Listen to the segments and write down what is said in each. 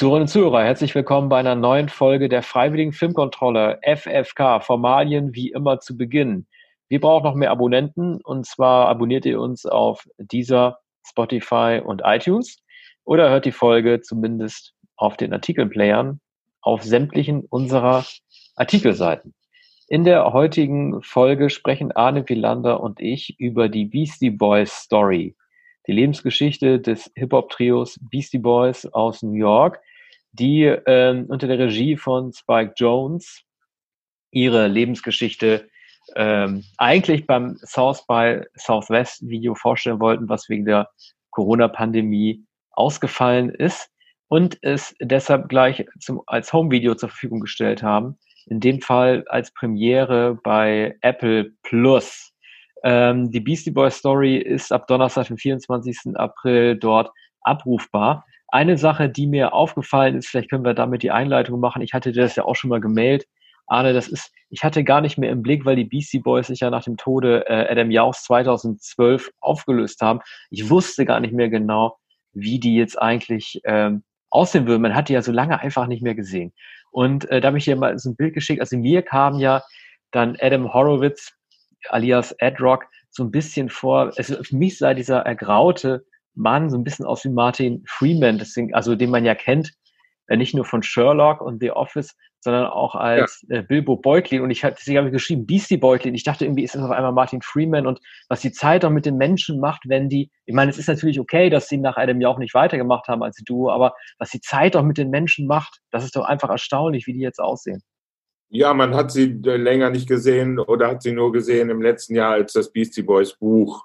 Zuhörerinnen und Zuhörer, herzlich willkommen bei einer neuen Folge der Freiwilligen Filmkontrolle FFK. Formalien wie immer zu Beginn. Wir brauchen noch mehr Abonnenten und zwar abonniert ihr uns auf dieser Spotify und iTunes oder hört die Folge zumindest auf den Artikelplayern auf sämtlichen unserer Artikelseiten. In der heutigen Folge sprechen Arne Wielander und ich über die Beastie Boys Story die Lebensgeschichte des Hip-Hop-Trios Beastie Boys aus New York, die ähm, unter der Regie von Spike Jones ihre Lebensgeschichte ähm, eigentlich beim South by Southwest Video vorstellen wollten, was wegen der Corona-Pandemie ausgefallen ist und es deshalb gleich zum, als Home-Video zur Verfügung gestellt haben. In dem Fall als Premiere bei Apple Plus. Ähm, die Beastie Boy Story ist ab Donnerstag, dem 24. April dort abrufbar. Eine Sache, die mir aufgefallen ist, vielleicht können wir damit die Einleitung machen. Ich hatte dir das ja auch schon mal gemailt. Arne, das ist, ich hatte gar nicht mehr im Blick, weil die Beastie Boys sich ja nach dem Tode äh, Adam Jauchs 2012 aufgelöst haben. Ich wusste gar nicht mehr genau, wie die jetzt eigentlich ähm, aussehen würden. Man hat die ja so lange einfach nicht mehr gesehen. Und äh, da habe ich dir mal so ein Bild geschickt. Also mir kam ja dann Adam Horowitz alias Adrock so ein bisschen vor, also für mich sah dieser ergraute Mann so ein bisschen aus wie Martin Freeman, deswegen, also den man ja kennt, äh, nicht nur von Sherlock und The Office, sondern auch als ja. äh, Bilbo Beutlin. Und ich habe deswegen habe ich geschrieben, Beastie Beutlin. Ich dachte irgendwie, ist das auf einmal Martin Freeman und was die Zeit auch mit den Menschen macht, wenn die, ich meine, es ist natürlich okay, dass sie nach einem Jahr auch nicht weitergemacht haben als du, aber was die Zeit auch mit den Menschen macht, das ist doch einfach erstaunlich, wie die jetzt aussehen. Ja, man hat sie äh, länger nicht gesehen oder hat sie nur gesehen im letzten Jahr als das Beastie Boys Buch,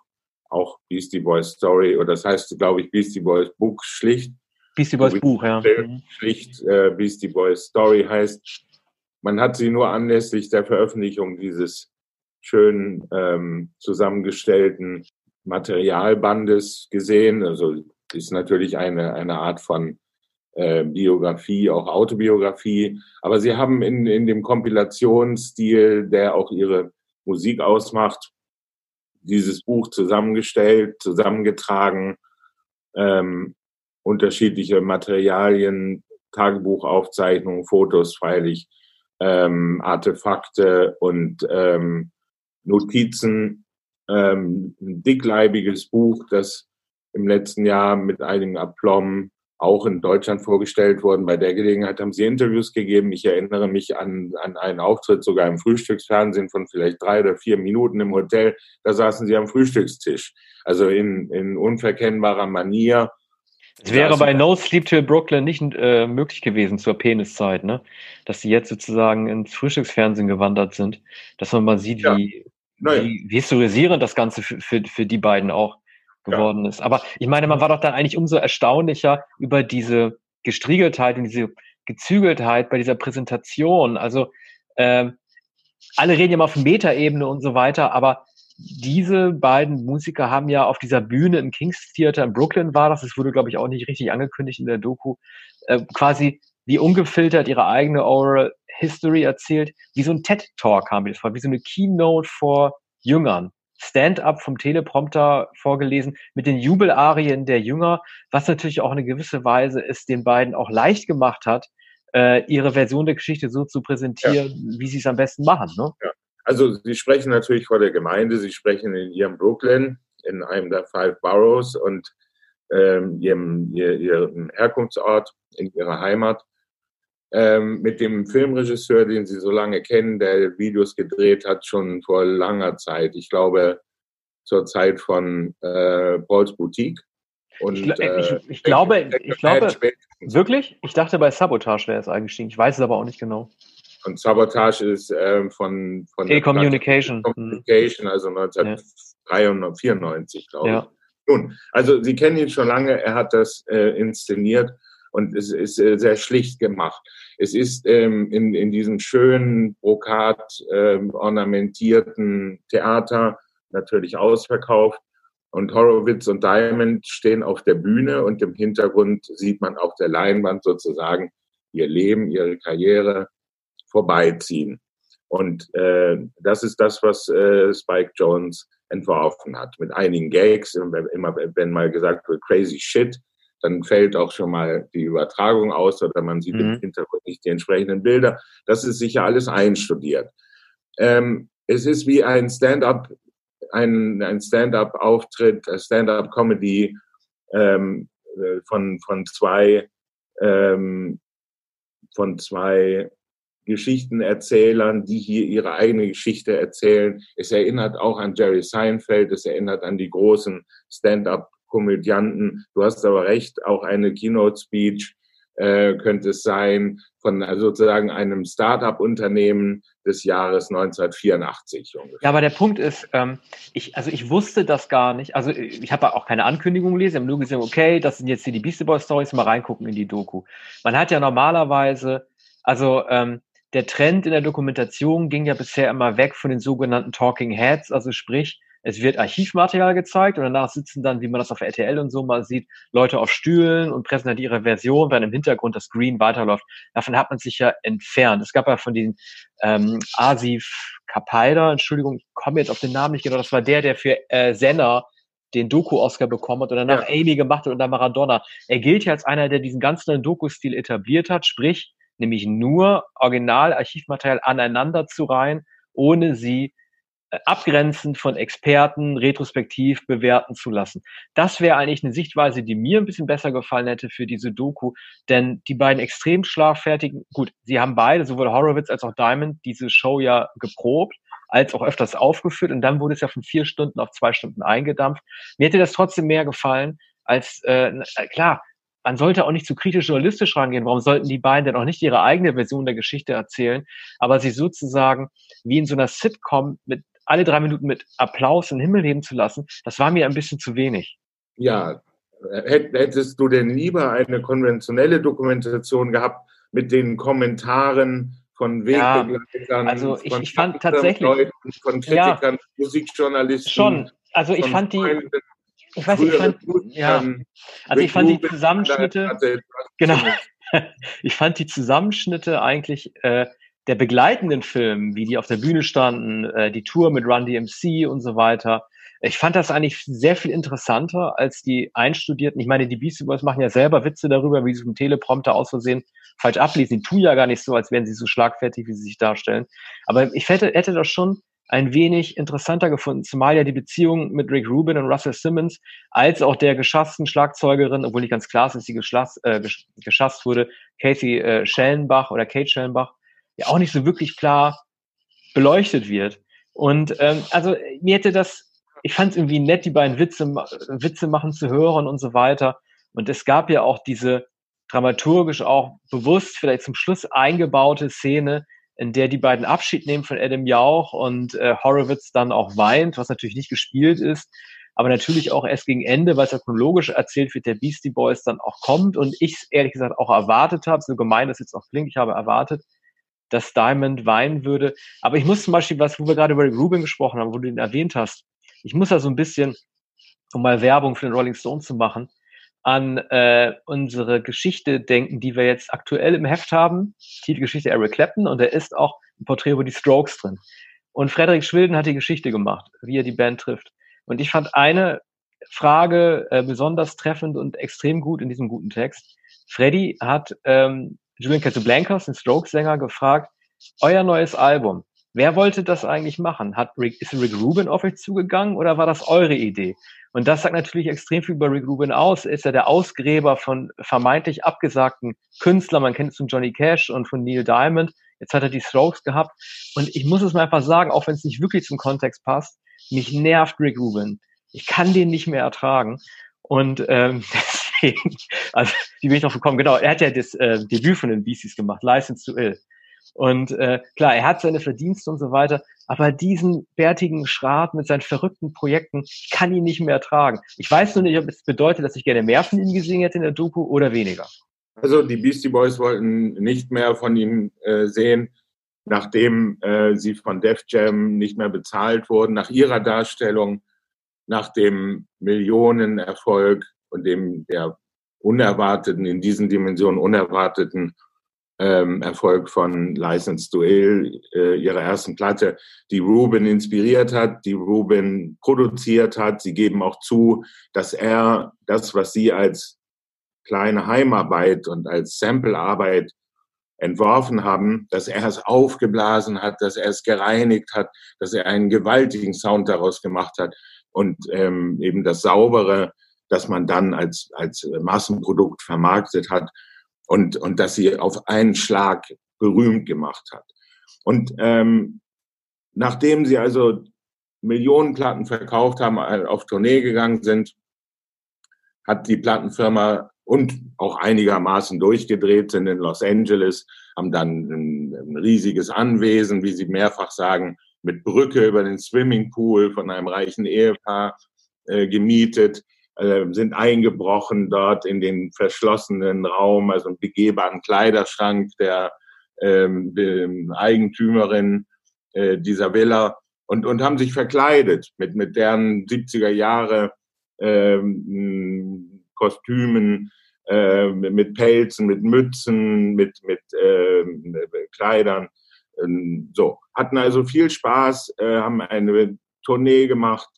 auch Beastie Boys Story, oder das heißt, glaube ich, Beastie Boys Buch schlicht. Beastie Boys Buch, ja. Mhm. Schlicht äh, Beastie Boys Story heißt. Man hat sie nur anlässlich der Veröffentlichung dieses schön ähm, zusammengestellten Materialbandes gesehen. Also ist natürlich eine, eine Art von äh, Biografie, auch Autobiografie. Aber sie haben in, in dem Kompilationsstil, der auch ihre Musik ausmacht, dieses Buch zusammengestellt, zusammengetragen, ähm, unterschiedliche Materialien, Tagebuchaufzeichnungen, Fotos freilich, ähm, Artefakte und ähm, Notizen, ähm, ein dickleibiges Buch, das im letzten Jahr mit einigen Aplomb auch in Deutschland vorgestellt worden. Bei der Gelegenheit haben sie Interviews gegeben. Ich erinnere mich an, an einen Auftritt sogar im Frühstücksfernsehen von vielleicht drei oder vier Minuten im Hotel. Da saßen sie am Frühstückstisch. Also in, in unverkennbarer Manier. Es wäre bei No Sleep Till Brooklyn nicht äh, möglich gewesen zur Peniszeit, ne? Dass sie jetzt sozusagen ins Frühstücksfernsehen gewandert sind. Dass man mal sieht, ja. wie, wie, wie historisierend das Ganze für, für, für die beiden auch geworden ja. ist. Aber ich meine, man war doch dann eigentlich umso erstaunlicher über diese Gestriegeltheit und diese Gezügeltheit bei dieser Präsentation. Also äh, alle reden ja mal auf Metaebene und so weiter, aber diese beiden Musiker haben ja auf dieser Bühne im Kings Theater in Brooklyn war das, das wurde glaube ich auch nicht richtig angekündigt in der Doku, äh, quasi wie ungefiltert ihre eigene Oral History erzählt, wie so ein TED-Talk kam mir das vor, wie so eine Keynote vor Jüngern. Stand-up vom Teleprompter vorgelesen mit den Jubelarien der Jünger, was natürlich auch eine gewisse Weise es den beiden auch leicht gemacht hat, äh, ihre Version der Geschichte so zu präsentieren, ja. wie sie es am besten machen. Ne? Ja. Also Sie sprechen natürlich vor der Gemeinde, Sie sprechen in Ihrem Brooklyn, in einem der Five Boroughs und ähm, ihrem, ihrem Herkunftsort, in Ihrer Heimat ähm, mit dem Filmregisseur, den Sie so lange kennen, der Videos gedreht hat, schon vor langer Zeit. Ich glaube, zur Zeit von äh, Pauls Boutique. Und, ich, äh, ich, ich glaube, ich glaube, wirklich? Ich dachte, bei Sabotage wäre es eingestiegen. Ich weiß es aber auch nicht genau. Und Sabotage ist ähm, von, von Telecommunication. Communication, also 1994, glaube ja. ich. Nun, also Sie kennen ihn schon lange, er hat das äh, inszeniert und es ist äh, sehr schlicht gemacht. Es ist ähm, in, in diesem schönen, brokat ähm, ornamentierten Theater natürlich ausverkauft. Und Horowitz und Diamond stehen auf der Bühne und im Hintergrund sieht man auf der Leinwand sozusagen ihr Leben, ihre Karriere vorbeiziehen. Und äh, das ist das, was äh, Spike Jones entworfen hat. Mit einigen Gags, immer wenn mal gesagt wird, crazy shit, dann fällt auch schon mal die Übertragung aus oder man sieht mhm. im Hintergrund nicht die entsprechenden Bilder. Das ist sicher alles einstudiert. Ähm, es ist wie ein Stand-up, ein, ein Stand-up-Auftritt, Stand-up-Comedy ähm, äh, von, von zwei ähm, von zwei Geschichtenerzählern, die hier ihre eigene Geschichte erzählen. Es erinnert auch an Jerry Seinfeld, es erinnert an die großen Stand-up-Komödianten. Du hast aber recht, auch eine Keynote-Speech äh, könnte es sein von sozusagen einem Start-up-Unternehmen des Jahres 1984 ungefähr. Ja, aber der Punkt ist, ähm, ich, also ich wusste das gar nicht. Also ich habe auch keine Ankündigung gelesen, ich habe nur gesehen, okay, das sind jetzt hier die Beastie Boys Stories, mal reingucken in die Doku. Man hat ja normalerweise, also ähm, der Trend in der Dokumentation ging ja bisher immer weg von den sogenannten Talking Heads, also sprich, es wird Archivmaterial gezeigt und danach sitzen dann, wie man das auf RTL und so mal sieht, Leute auf Stühlen und präsentieren ihre Version, während im Hintergrund das Screen weiterläuft. Davon hat man sich ja entfernt. Es gab ja von den ähm, Asif Kapaida, Entschuldigung, ich komme jetzt auf den Namen nicht genau, das war der, der für äh, Senna den Doku-Oscar bekommen hat und danach ja. Amy gemacht hat und dann Maradona. Er gilt ja als einer, der diesen ganzen Doku-Stil etabliert hat, sprich, nämlich nur Original-Archivmaterial aneinander zu reihen, ohne sie äh, abgrenzend von Experten retrospektiv bewerten zu lassen. Das wäre eigentlich eine Sichtweise, die mir ein bisschen besser gefallen hätte für diese Doku, denn die beiden extrem schlagfertigen, gut, sie haben beide, sowohl Horowitz als auch Diamond, diese Show ja geprobt, als auch öfters aufgeführt und dann wurde es ja von vier Stunden auf zwei Stunden eingedampft. Mir hätte das trotzdem mehr gefallen, als, äh, äh klar, man sollte auch nicht zu kritisch journalistisch rangehen. Warum sollten die beiden denn auch nicht ihre eigene Version der Geschichte erzählen, aber sie sozusagen wie in so einer Sitcom mit alle drei Minuten mit Applaus in den Himmel heben zu lassen, das war mir ein bisschen zu wenig. Ja, hättest du denn lieber eine konventionelle Dokumentation gehabt mit den Kommentaren von Wegbegleitern, ja, also ich, ich fand tatsächlich Leuten, von Kritikern, ja, Musikjournalisten. Schon, also ich fand die, ich weiß, ich fand, ja, also ich fand die Zusammenschnitte, genau, ich fand die Zusammenschnitte eigentlich äh, der begleitenden Filmen, wie die auf der Bühne standen, äh, die Tour mit Run DMC und so weiter. Ich fand das eigentlich sehr viel interessanter als die einstudierten. Ich meine, die Beastie Boys machen ja selber Witze darüber, wie sie vom Teleprompter aus Versehen falsch ablesen. Die tun ja gar nicht so, als wären sie so schlagfertig, wie sie sich darstellen. Aber ich hätte, hätte das schon ein wenig interessanter gefunden, zumal ja die Beziehung mit Rick Rubin und Russell Simmons als auch der geschassten Schlagzeugerin, obwohl nicht ganz klar ist, dass sie geschlass, äh, geschasst wurde, Casey äh, Schellenbach oder Kate Schellenbach, ja auch nicht so wirklich klar beleuchtet wird. Und ähm, also mir hätte das, ich fand es irgendwie nett, die beiden Witze, Witze machen zu hören und so weiter. Und es gab ja auch diese dramaturgisch auch bewusst vielleicht zum Schluss eingebaute Szene, in der die beiden Abschied nehmen von Adam Jauch und äh, Horowitz dann auch weint, was natürlich nicht gespielt ist, aber natürlich auch erst gegen Ende, weil es ja chronologisch erzählt wird, der Beastie Boys dann auch kommt und ich ehrlich gesagt auch erwartet habe, so gemein das jetzt auch klingt, ich habe erwartet, dass Diamond weinen würde. Aber ich muss zum Beispiel, was, wo wir gerade über Rubin gesprochen haben, wo du ihn erwähnt hast, ich muss da so ein bisschen, um mal Werbung für den Rolling Stone zu machen, an äh, unsere Geschichte denken, die wir jetzt aktuell im Heft haben. Titelgeschichte Eric Clapton und da ist auch ein Porträt über die Strokes drin. Und Frederik Schwilden hat die Geschichte gemacht, wie er die Band trifft. Und ich fand eine Frage äh, besonders treffend und extrem gut in diesem guten Text. Freddy hat ähm, Julian Casablancas, den Strokes-Sänger, gefragt, euer neues Album, wer wollte das eigentlich machen? Hat Rick, ist Rick Rubin auf euch zugegangen oder war das eure Idee? Und das sagt natürlich extrem viel über Rick Rubin aus. Er ist ja der Ausgräber von vermeintlich abgesagten Künstlern. Man kennt es von Johnny Cash und von Neil Diamond. Jetzt hat er die Strokes gehabt. Und ich muss es mal einfach sagen, auch wenn es nicht wirklich zum Kontext passt, mich nervt Rick Rubin. Ich kann den nicht mehr ertragen. Und ähm, deswegen, also wie bin ich noch gekommen? Genau, er hat ja das äh, Debüt von den Beasties gemacht, License to Ill. Und äh, klar, er hat seine Verdienste und so weiter, aber diesen bärtigen Schrat mit seinen verrückten Projekten kann ihn nicht mehr ertragen. Ich weiß nur nicht, ob es bedeutet, dass ich gerne mehr von ihm gesehen hätte in der Doku oder weniger. Also die Beastie Boys wollten nicht mehr von ihm äh, sehen, nachdem äh, sie von Def Jam nicht mehr bezahlt wurden, nach ihrer Darstellung, nach dem Millionenerfolg und dem der unerwarteten, in diesen Dimensionen unerwarteten ähm, Erfolg von License Ill, äh, ihrer ersten Platte, die Ruben inspiriert hat, die Ruben produziert hat. Sie geben auch zu, dass er das, was sie als kleine Heimarbeit und als Samplearbeit entworfen haben, dass er es aufgeblasen hat, dass er es gereinigt hat, dass er einen gewaltigen Sound daraus gemacht hat und ähm, eben das Saubere, dass man dann als, als Massenprodukt vermarktet hat und, und dass sie auf einen Schlag berühmt gemacht hat. Und ähm, nachdem sie also Millionen Platten verkauft haben, äh, auf Tournee gegangen sind, hat die Plattenfirma und auch einigermaßen durchgedreht sind in Los Angeles, haben dann ein, ein riesiges Anwesen, wie sie mehrfach sagen, mit Brücke über den Swimmingpool von einem reichen Ehepaar äh, gemietet, äh, sind eingebrochen dort in den verschlossenen Raum, also einen begehbaren Kleiderschrank der ähm, Eigentümerin äh, dieser Villa und, und haben sich verkleidet mit, mit deren 70er Jahre ähm, Kostümen, äh, mit Pelzen, mit Mützen, mit, mit äh, Kleidern. Ähm, so, hatten also viel Spaß, äh, haben eine Tournee gemacht,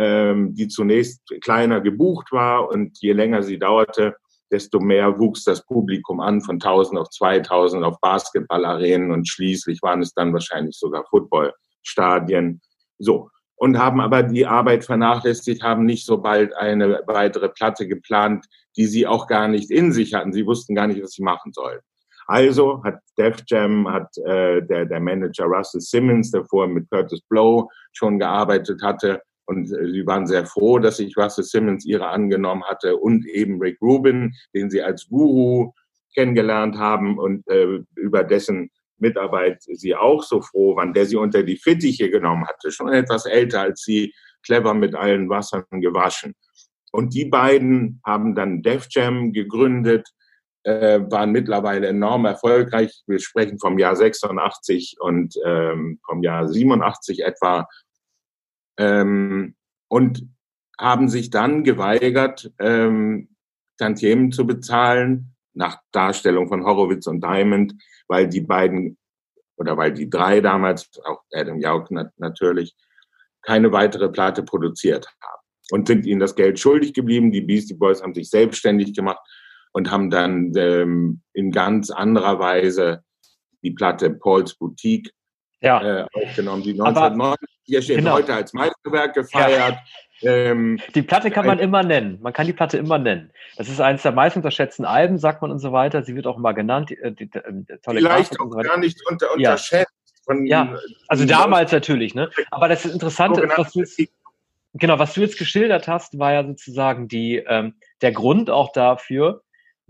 ähm, die zunächst kleiner gebucht war und je länger sie dauerte, desto mehr wuchs das Publikum an, von 1000 auf 2000 auf Basketballarenen und schließlich waren es dann wahrscheinlich sogar Footballstadien. So. Und haben aber die Arbeit vernachlässigt, haben nicht so bald eine weitere Platte geplant, die sie auch gar nicht in sich hatten. Sie wussten gar nicht, was sie machen sollen. Also hat Def Jam, hat äh, der, der Manager Russell Simmons, der vorher mit Curtis Blow schon gearbeitet hatte, und äh, sie waren sehr froh, dass sich Russell Simmons ihre angenommen hatte und eben Rick Rubin, den sie als Guru kennengelernt haben und äh, über dessen Mitarbeit sie auch so froh waren, der sie unter die Fittiche genommen hatte, schon etwas älter als sie, clever mit allen Wassern gewaschen. Und die beiden haben dann Def Jam gegründet, äh, waren mittlerweile enorm erfolgreich. Wir sprechen vom Jahr 86 und ähm, vom Jahr 87 etwa ähm, und haben sich dann geweigert, ähm, Tantiemen zu bezahlen, nach Darstellung von Horowitz und Diamond, weil die beiden oder weil die drei damals, auch Adam Jauch natürlich, keine weitere Platte produziert haben und sind ihnen das Geld schuldig geblieben. Die Beastie Boys haben sich selbstständig gemacht und haben dann ähm, in ganz anderer Weise die Platte Paul's Boutique ja. äh, aufgenommen, die 1990 hier steht genau. heute als Meisterwerk gefeiert. Ja. Ähm, die Platte kann man immer nennen. Man kann die Platte immer nennen. Das ist eines der meist unterschätzten Alben, sagt man und so weiter. Sie wird auch immer genannt. Die, äh, die, die, äh, tolle Vielleicht auch so gar nicht unter, unterschätzt. Von, ja, also damals natürlich, ne? Aber das ist interessant, was du jetzt, genau, was du jetzt geschildert hast, war ja sozusagen die, ähm, der Grund auch dafür,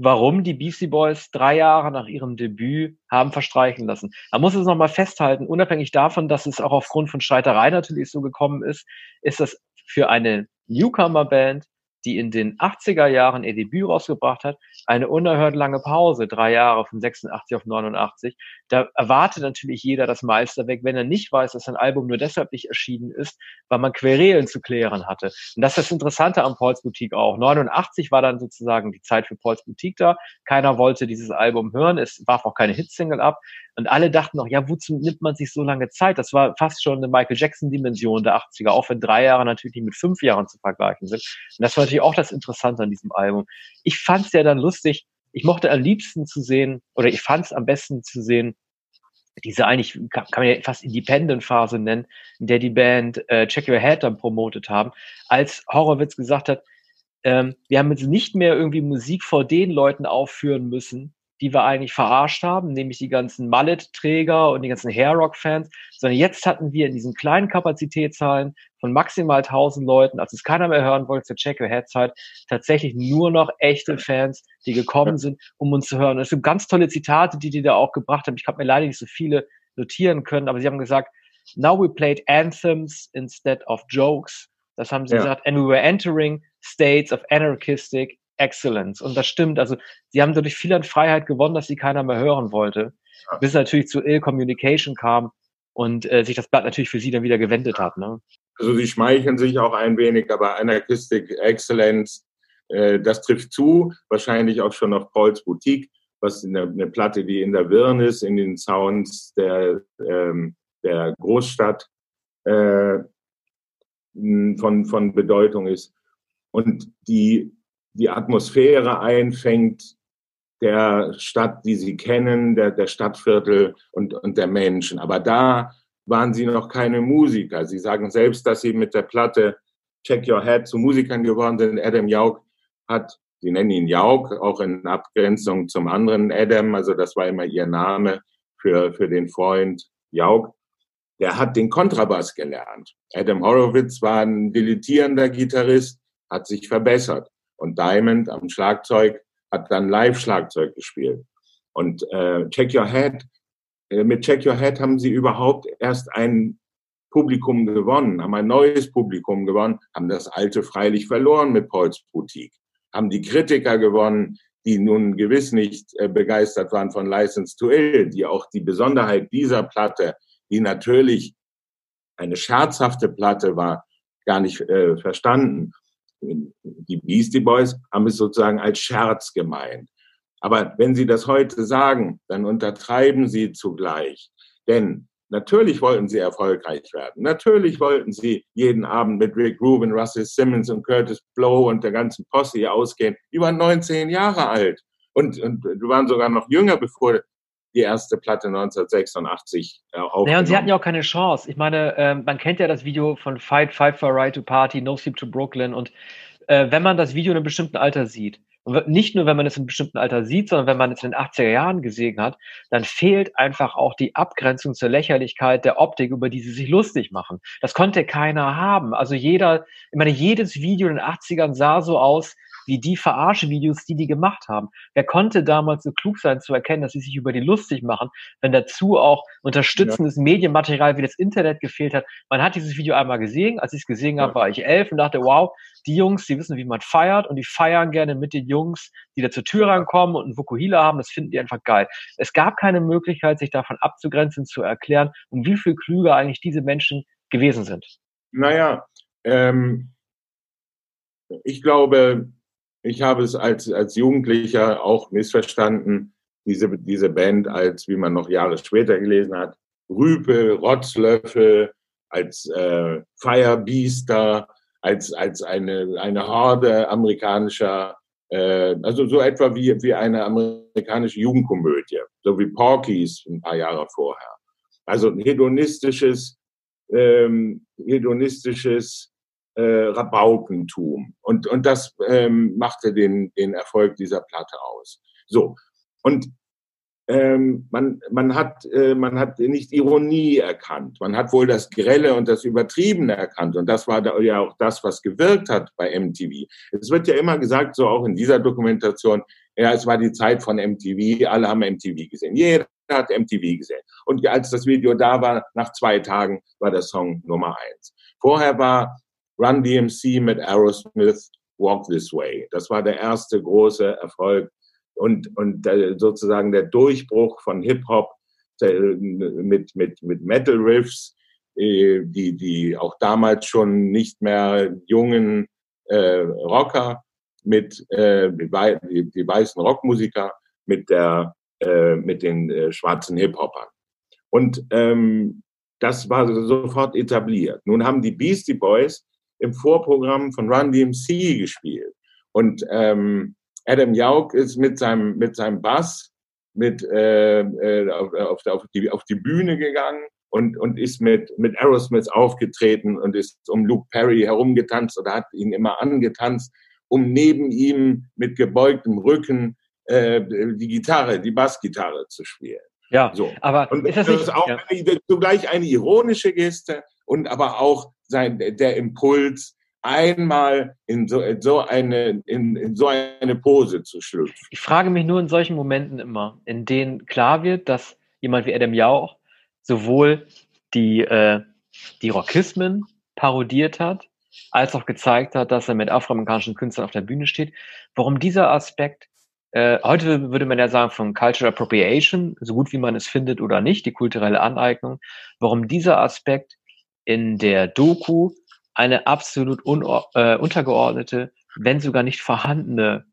warum die Beastie Boys drei Jahre nach ihrem Debüt haben verstreichen lassen. Man muss es nochmal festhalten, unabhängig davon, dass es auch aufgrund von Streiterei natürlich so gekommen ist, ist das für eine Newcomer-Band die in den 80er Jahren ihr Debüt rausgebracht hat, eine unerhört lange Pause, drei Jahre von 86 auf 89. Da erwartet natürlich jeder das Meisterwerk, wenn er nicht weiß, dass ein Album nur deshalb nicht erschienen ist, weil man Querelen zu klären hatte. Und das ist das Interessante am Pauls Boutique auch. 89 war dann sozusagen die Zeit für Pauls Boutique da. Keiner wollte dieses Album hören. Es warf auch keine Hitsingle ab. Und alle dachten noch, ja, wozu nimmt man sich so lange Zeit? Das war fast schon eine Michael Jackson-Dimension der 80er, auch wenn drei Jahre natürlich mit fünf Jahren zu vergleichen sind. Und das war natürlich auch das Interessante an diesem Album. Ich fand es ja dann lustig. Ich mochte am liebsten zu sehen, oder ich fand es am besten zu sehen, diese eigentlich, kann, man ja fast Independent-Phase nennen, in der die Band äh, Check Your Head dann promotet haben, als Horowitz gesagt hat, ähm, wir haben jetzt nicht mehr irgendwie Musik vor den Leuten aufführen müssen, die wir eigentlich verarscht haben, nämlich die ganzen Mallet-Träger und die ganzen Hair-Rock-Fans, sondern jetzt hatten wir in diesen kleinen Kapazitätszahlen von maximal 1000 Leuten, als es keiner mehr hören wollte zur Check Your Head Zeit, tatsächlich nur noch echte Fans, die gekommen sind, um uns zu hören. Und es gibt ganz tolle Zitate, die die da auch gebracht haben. Ich habe mir leider nicht so viele notieren können, aber sie haben gesagt, now we played anthems instead of jokes. Das haben sie ja. gesagt, and we were entering states of anarchistic Excellence. Und das stimmt. Also sie haben dadurch viel an Freiheit gewonnen, dass sie keiner mehr hören wollte. Ja. Bis es natürlich zu Ill Communication kam und äh, sich das Blatt natürlich für sie dann wieder gewendet hat. Ne? Also sie schmeicheln sich auch ein wenig, aber Anarchistic Excellence, äh, das trifft zu. Wahrscheinlich auch schon auf Pauls Boutique, was eine, eine Platte, die in der Wirn ist, in den Sounds der, ähm, der Großstadt äh, von, von Bedeutung ist. Und die die Atmosphäre einfängt der Stadt, die sie kennen, der, der Stadtviertel und, und der Menschen. Aber da waren sie noch keine Musiker. Sie sagen selbst, dass sie mit der Platte Check Your Head zu Musikern geworden sind. Adam Jauk hat, sie nennen ihn Jauk, auch in Abgrenzung zum anderen Adam, also das war immer ihr Name für, für den Freund Jauk. Der hat den Kontrabass gelernt. Adam Horowitz war ein dilettierender Gitarrist, hat sich verbessert. Und Diamond am Schlagzeug hat dann Live-Schlagzeug gespielt. Und äh, Check Your Head, äh, mit Check Your Head haben sie überhaupt erst ein Publikum gewonnen, haben ein neues Publikum gewonnen, haben das alte freilich verloren mit Pauls Boutique, haben die Kritiker gewonnen, die nun gewiss nicht äh, begeistert waren von License to Ill, die auch die Besonderheit dieser Platte, die natürlich eine scherzhafte Platte war, gar nicht äh, verstanden die Beastie Boys haben es sozusagen als Scherz gemeint. Aber wenn Sie das heute sagen, dann untertreiben Sie zugleich. Denn natürlich wollten Sie erfolgreich werden. Natürlich wollten Sie jeden Abend mit Rick Rubin, Russell Simmons und Curtis Blow und der ganzen Posse ausgehen. Die waren 19 Jahre alt. Und, und waren sogar noch jünger, bevor die erste Platte 1986 äh, aufgenommen. Ja, und sie hatten ja auch keine Chance. Ich meine, äh, man kennt ja das Video von Fight, Fight for Right to Party, No Sleep to Brooklyn. Und äh, wenn man das Video in einem bestimmten Alter sieht, und nicht nur, wenn man es in einem bestimmten Alter sieht, sondern wenn man es in den 80er Jahren gesehen hat, dann fehlt einfach auch die Abgrenzung zur Lächerlichkeit der Optik, über die sie sich lustig machen. Das konnte keiner haben. Also jeder, ich meine, jedes Video in den 80ern sah so aus, wie die Verarsche-Videos, die die gemacht haben. Wer konnte damals so klug sein zu erkennen, dass sie sich über die lustig machen, wenn dazu auch unterstützendes ja. Medienmaterial wie das Internet gefehlt hat. Man hat dieses Video einmal gesehen. Als ich es gesehen ja. habe, war ich elf und dachte, wow, die Jungs, die wissen, wie man feiert und die feiern gerne mit den Jungs, die da zur Tür rankommen und einen Vokuhila haben. Das finden die einfach geil. Es gab keine Möglichkeit, sich davon abzugrenzen, zu erklären, um wie viel klüger eigentlich diese Menschen gewesen sind. Naja, ähm, ich glaube, ich habe es als, als Jugendlicher auch missverstanden, diese, diese Band als, wie man noch Jahre später gelesen hat, Rüpel, Rotzlöffel, als äh, Firebeaster, als, als eine, eine Horde amerikanischer, äh, also so etwa wie, wie eine amerikanische Jugendkomödie, so wie Porky's ein paar Jahre vorher. Also ein hedonistisches, ähm, hedonistisches äh, Rabaukentum. Und, und das ähm, machte den, den Erfolg dieser Platte aus. So. Und ähm, man, man, hat, äh, man hat nicht Ironie erkannt. Man hat wohl das Grelle und das Übertriebene erkannt. Und das war da ja auch das, was gewirkt hat bei MTV. Es wird ja immer gesagt, so auch in dieser Dokumentation, ja, es war die Zeit von MTV, alle haben MTV gesehen. Jeder hat MTV gesehen. Und als das Video da war, nach zwei Tagen war der Song Nummer eins. Vorher war Run DMC mit Aerosmith, Walk This Way. Das war der erste große Erfolg und, und sozusagen der Durchbruch von Hip-Hop mit, mit, mit Metal Riffs, äh, die, die auch damals schon nicht mehr jungen äh, Rocker mit äh, die, die weißen Rockmusiker mit der äh, mit den äh, schwarzen Hip-Hopern. Und ähm, das war sofort etabliert. Nun haben die Beastie Boys im Vorprogramm von Run DMC gespielt. Und ähm, Adam Jauk ist mit seinem, mit seinem Bass mit, äh, äh, auf, auf, auf, die, auf die Bühne gegangen und, und ist mit, mit Aerosmith aufgetreten und ist um Luke Perry herumgetanzt oder hat ihn immer angetanzt, um neben ihm mit gebeugtem Rücken äh, die Gitarre, die Bassgitarre zu spielen. Ja, so. aber und ist das, das ist auch ja. zugleich eine ironische Geste und aber auch sein, der Impuls, einmal in so, in so, eine, in, in so eine Pose zu schlüpfen. Ich frage mich nur in solchen Momenten immer, in denen klar wird, dass jemand wie Adam Jauch sowohl die, äh, die Rockismen parodiert hat, als auch gezeigt hat, dass er mit afroamerikanischen Künstlern auf der Bühne steht. Warum dieser Aspekt, äh, heute würde man ja sagen von Cultural Appropriation, so gut wie man es findet oder nicht, die kulturelle Aneignung, warum dieser Aspekt in der Doku eine absolut äh, untergeordnete, wenn sogar nicht vorhandene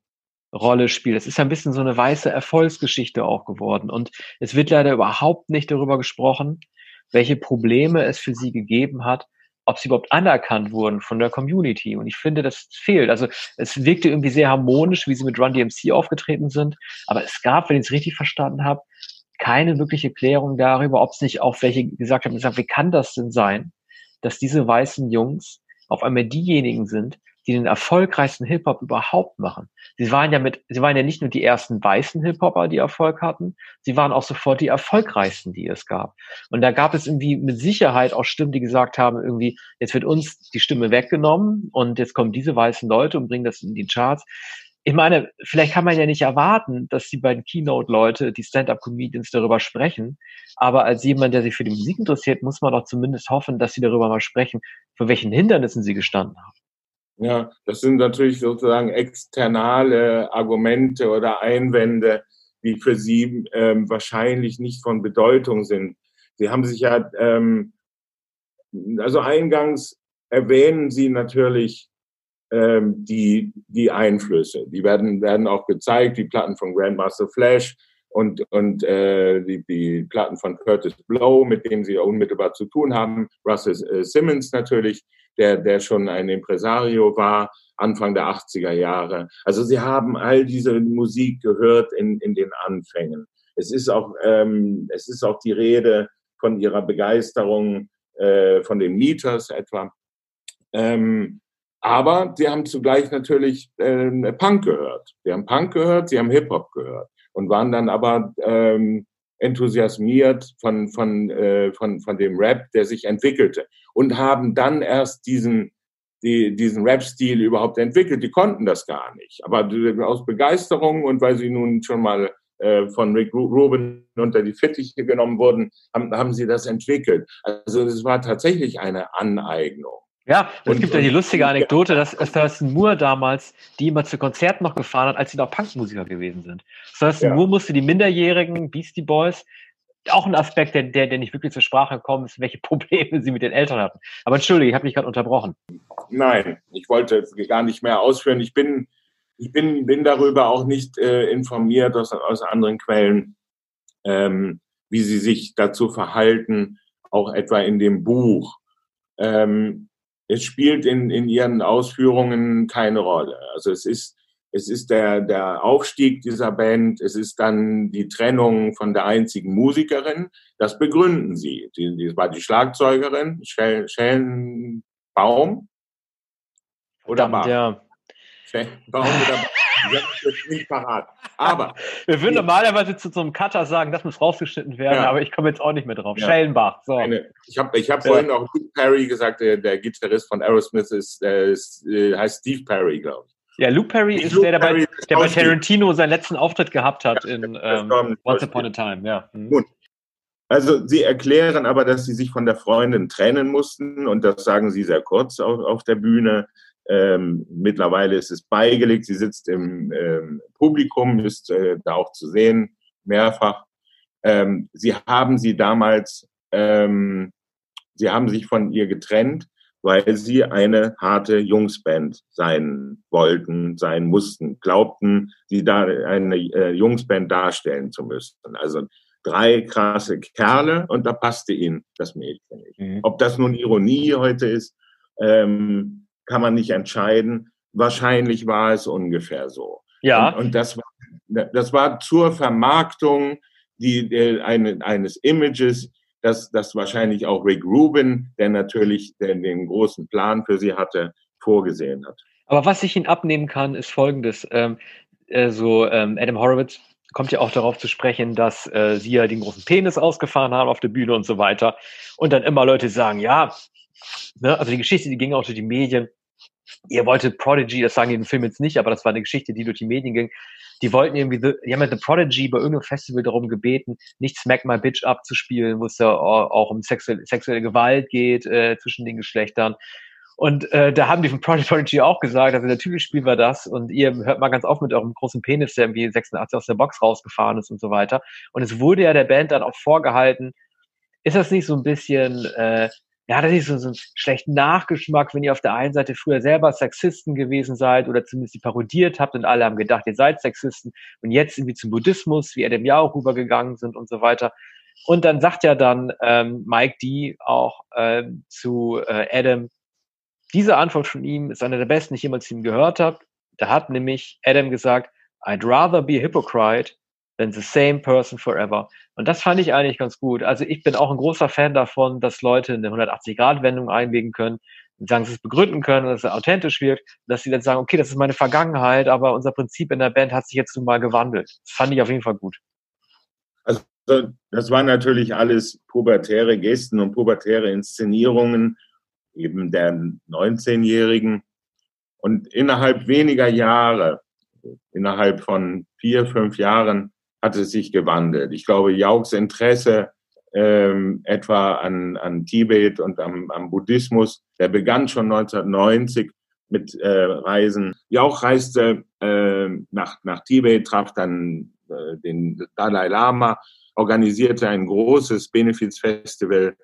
Rolle spielt. Es ist ein bisschen so eine weiße Erfolgsgeschichte auch geworden. Und es wird leider überhaupt nicht darüber gesprochen, welche Probleme es für sie gegeben hat, ob sie überhaupt anerkannt wurden von der Community. Und ich finde, das fehlt. Also es wirkte irgendwie sehr harmonisch, wie sie mit Run DMC aufgetreten sind. Aber es gab, wenn ich es richtig verstanden habe, keine wirkliche Klärung darüber, ob es nicht auch welche gesagt haben, gesagt, wie kann das denn sein, dass diese weißen Jungs auf einmal diejenigen sind, die den erfolgreichsten Hip-Hop überhaupt machen. Sie waren ja mit, sie waren ja nicht nur die ersten weißen Hip-Hopper, die Erfolg hatten, sie waren auch sofort die erfolgreichsten, die es gab. Und da gab es irgendwie mit Sicherheit auch Stimmen, die gesagt haben, irgendwie, jetzt wird uns die Stimme weggenommen und jetzt kommen diese weißen Leute und bringen das in die Charts. Ich meine, vielleicht kann man ja nicht erwarten, dass die beiden Keynote-Leute, die Stand-up-Comedians darüber sprechen. Aber als jemand, der sich für die Musik interessiert, muss man doch zumindest hoffen, dass sie darüber mal sprechen, für welchen Hindernissen sie gestanden haben. Ja, das sind natürlich sozusagen externe Argumente oder Einwände, die für Sie ähm, wahrscheinlich nicht von Bedeutung sind. Sie haben sich ja, ähm, also eingangs erwähnen Sie natürlich ähm, die, die Einflüsse. Die werden, werden auch gezeigt, die Platten von Grandmaster Flash und, und äh, die, die Platten von Curtis Blow, mit denen Sie unmittelbar zu tun haben. Russell äh, Simmons natürlich der, der schon ein Impresario war, Anfang der 80er Jahre. Also sie haben all diese Musik gehört in, in den Anfängen. Es ist auch, ähm, es ist auch die Rede von ihrer Begeisterung äh, von den Meters etwa. Ähm, aber sie haben zugleich natürlich äh, Punk gehört. Sie haben Punk gehört, sie haben Hip-Hop gehört und waren dann aber ähm, enthusiasmiert von, von, äh, von, von dem Rap, der sich entwickelte und haben dann erst diesen, die, diesen Rap-Stil überhaupt entwickelt. Die konnten das gar nicht. Aber aus Begeisterung und weil sie nun schon mal äh, von Rick Rubin unter die Fittiche genommen wurden, haben, haben sie das entwickelt. Also es war tatsächlich eine Aneignung. Ja, und es gibt ja die lustige Anekdote, dass Thurston Moore damals die immer zu Konzerten noch gefahren hat, als sie noch Punkmusiker gewesen sind. Thurston ja. Moore musste die minderjährigen Beastie Boys, auch ein Aspekt, der, der, der nicht wirklich zur Sprache gekommen ist, welche Probleme sie mit den Eltern hatten. Aber entschuldige, ich habe mich gerade unterbrochen. Nein, ich wollte gar nicht mehr ausführen. Ich bin, ich bin, bin darüber auch nicht äh, informiert aus, aus anderen Quellen, ähm, wie sie sich dazu verhalten, auch etwa in dem Buch. Ähm, es spielt in, in ihren Ausführungen keine Rolle. Also es ist, es ist der, der Aufstieg dieser Band, es ist dann die Trennung von der einzigen Musikerin. Das begründen sie. Die, die war die Schlagzeugerin, Schellenbaum oder Bach. Ja. Schellenbaum oder Bach. Jetzt nicht parat. Aber. Wir würden normalerweise zu so einem Cutter sagen, das muss rausgeschnitten werden, ja. aber ich komme jetzt auch nicht mehr drauf. Ja. Schellenbach. So. Eine, ich habe ich hab ja. vorhin auch Luke Perry gesagt, der, der Gitarrist von Aerosmith ist, äh, ist äh, heißt Steve Perry, glaube ich. Ja, Luke Perry ist Luke der, der, bei, der bei Tarantino seinen letzten Auftritt gehabt hat in ähm, Once Upon a Time. Ja. Mhm. Gut. Also Sie erklären aber, dass Sie sich von der Freundin trennen mussten und das sagen Sie sehr kurz auf, auf der Bühne. Ähm, mittlerweile ist es beigelegt. Sie sitzt im ähm, Publikum, ist äh, da auch zu sehen, mehrfach. Ähm, sie haben sie damals, ähm, sie haben sich von ihr getrennt, weil sie eine harte Jungsband sein wollten, sein mussten, glaubten, sie da eine äh, Jungsband darstellen zu müssen. Also drei krasse Kerle und da passte ihnen das Mädchen nicht. Mhm. Ob das nun Ironie heute ist, ähm, kann man nicht entscheiden. Wahrscheinlich war es ungefähr so. Ja. Und, und das, war, das war zur Vermarktung die, äh, eine, eines Images, das, das wahrscheinlich auch Rick Rubin, der natürlich den, den großen Plan für sie hatte, vorgesehen hat. Aber was ich Ihnen abnehmen kann, ist Folgendes. Ähm, äh, so ähm, Adam Horowitz kommt ja auch darauf zu sprechen, dass äh, Sie ja den großen Penis ausgefahren haben auf der Bühne und so weiter. Und dann immer Leute sagen, ja, ne, also die Geschichte, die ging auch durch die Medien ihr wolltet Prodigy, das sagen die im Film jetzt nicht, aber das war eine Geschichte, die durch die Medien ging. Die wollten irgendwie, the, die haben ja The Prodigy bei irgendeinem Festival darum gebeten, nicht Smack My Bitch abzuspielen, wo es ja auch um sexuelle, sexuelle Gewalt geht äh, zwischen den Geschlechtern. Und äh, da haben die von Prodigy auch gesagt, also natürlich spielen wir das und ihr hört mal ganz auf mit eurem großen Penis, der irgendwie 86 aus der Box rausgefahren ist und so weiter. Und es wurde ja der Band dann auch vorgehalten, ist das nicht so ein bisschen äh, ja, das ist so, so ein schlechten Nachgeschmack, wenn ihr auf der einen Seite früher selber Sexisten gewesen seid oder zumindest die parodiert habt und alle haben gedacht, ihr seid Sexisten und jetzt irgendwie zum Buddhismus, wie Adam ja auch rübergegangen sind und so weiter. Und dann sagt ja dann ähm, Mike D auch ähm, zu äh, Adam, diese Antwort von ihm ist eine der besten, die ich jemals ihm gehört habe. Da hat nämlich Adam gesagt, I'd rather be a hypocrite than the same person forever. Und das fand ich eigentlich ganz gut. Also ich bin auch ein großer Fan davon, dass Leute eine 180-Grad-Wendung einlegen können und sagen, sie es begründen können, dass es authentisch wirkt, dass sie dann sagen, okay, das ist meine Vergangenheit, aber unser Prinzip in der Band hat sich jetzt nun mal gewandelt. Das fand ich auf jeden Fall gut. Also das waren natürlich alles pubertäre Gesten und pubertäre Inszenierungen eben der 19-Jährigen. Und innerhalb weniger Jahre, innerhalb von vier, fünf Jahren, hat es sich gewandelt. Ich glaube, Jauks Interesse ähm, etwa an, an Tibet und am, am Buddhismus, der begann schon 1990 mit äh, Reisen. Jauch reiste äh, nach, nach Tibet, traf dann äh, den Dalai Lama, organisierte ein großes Benefizfestival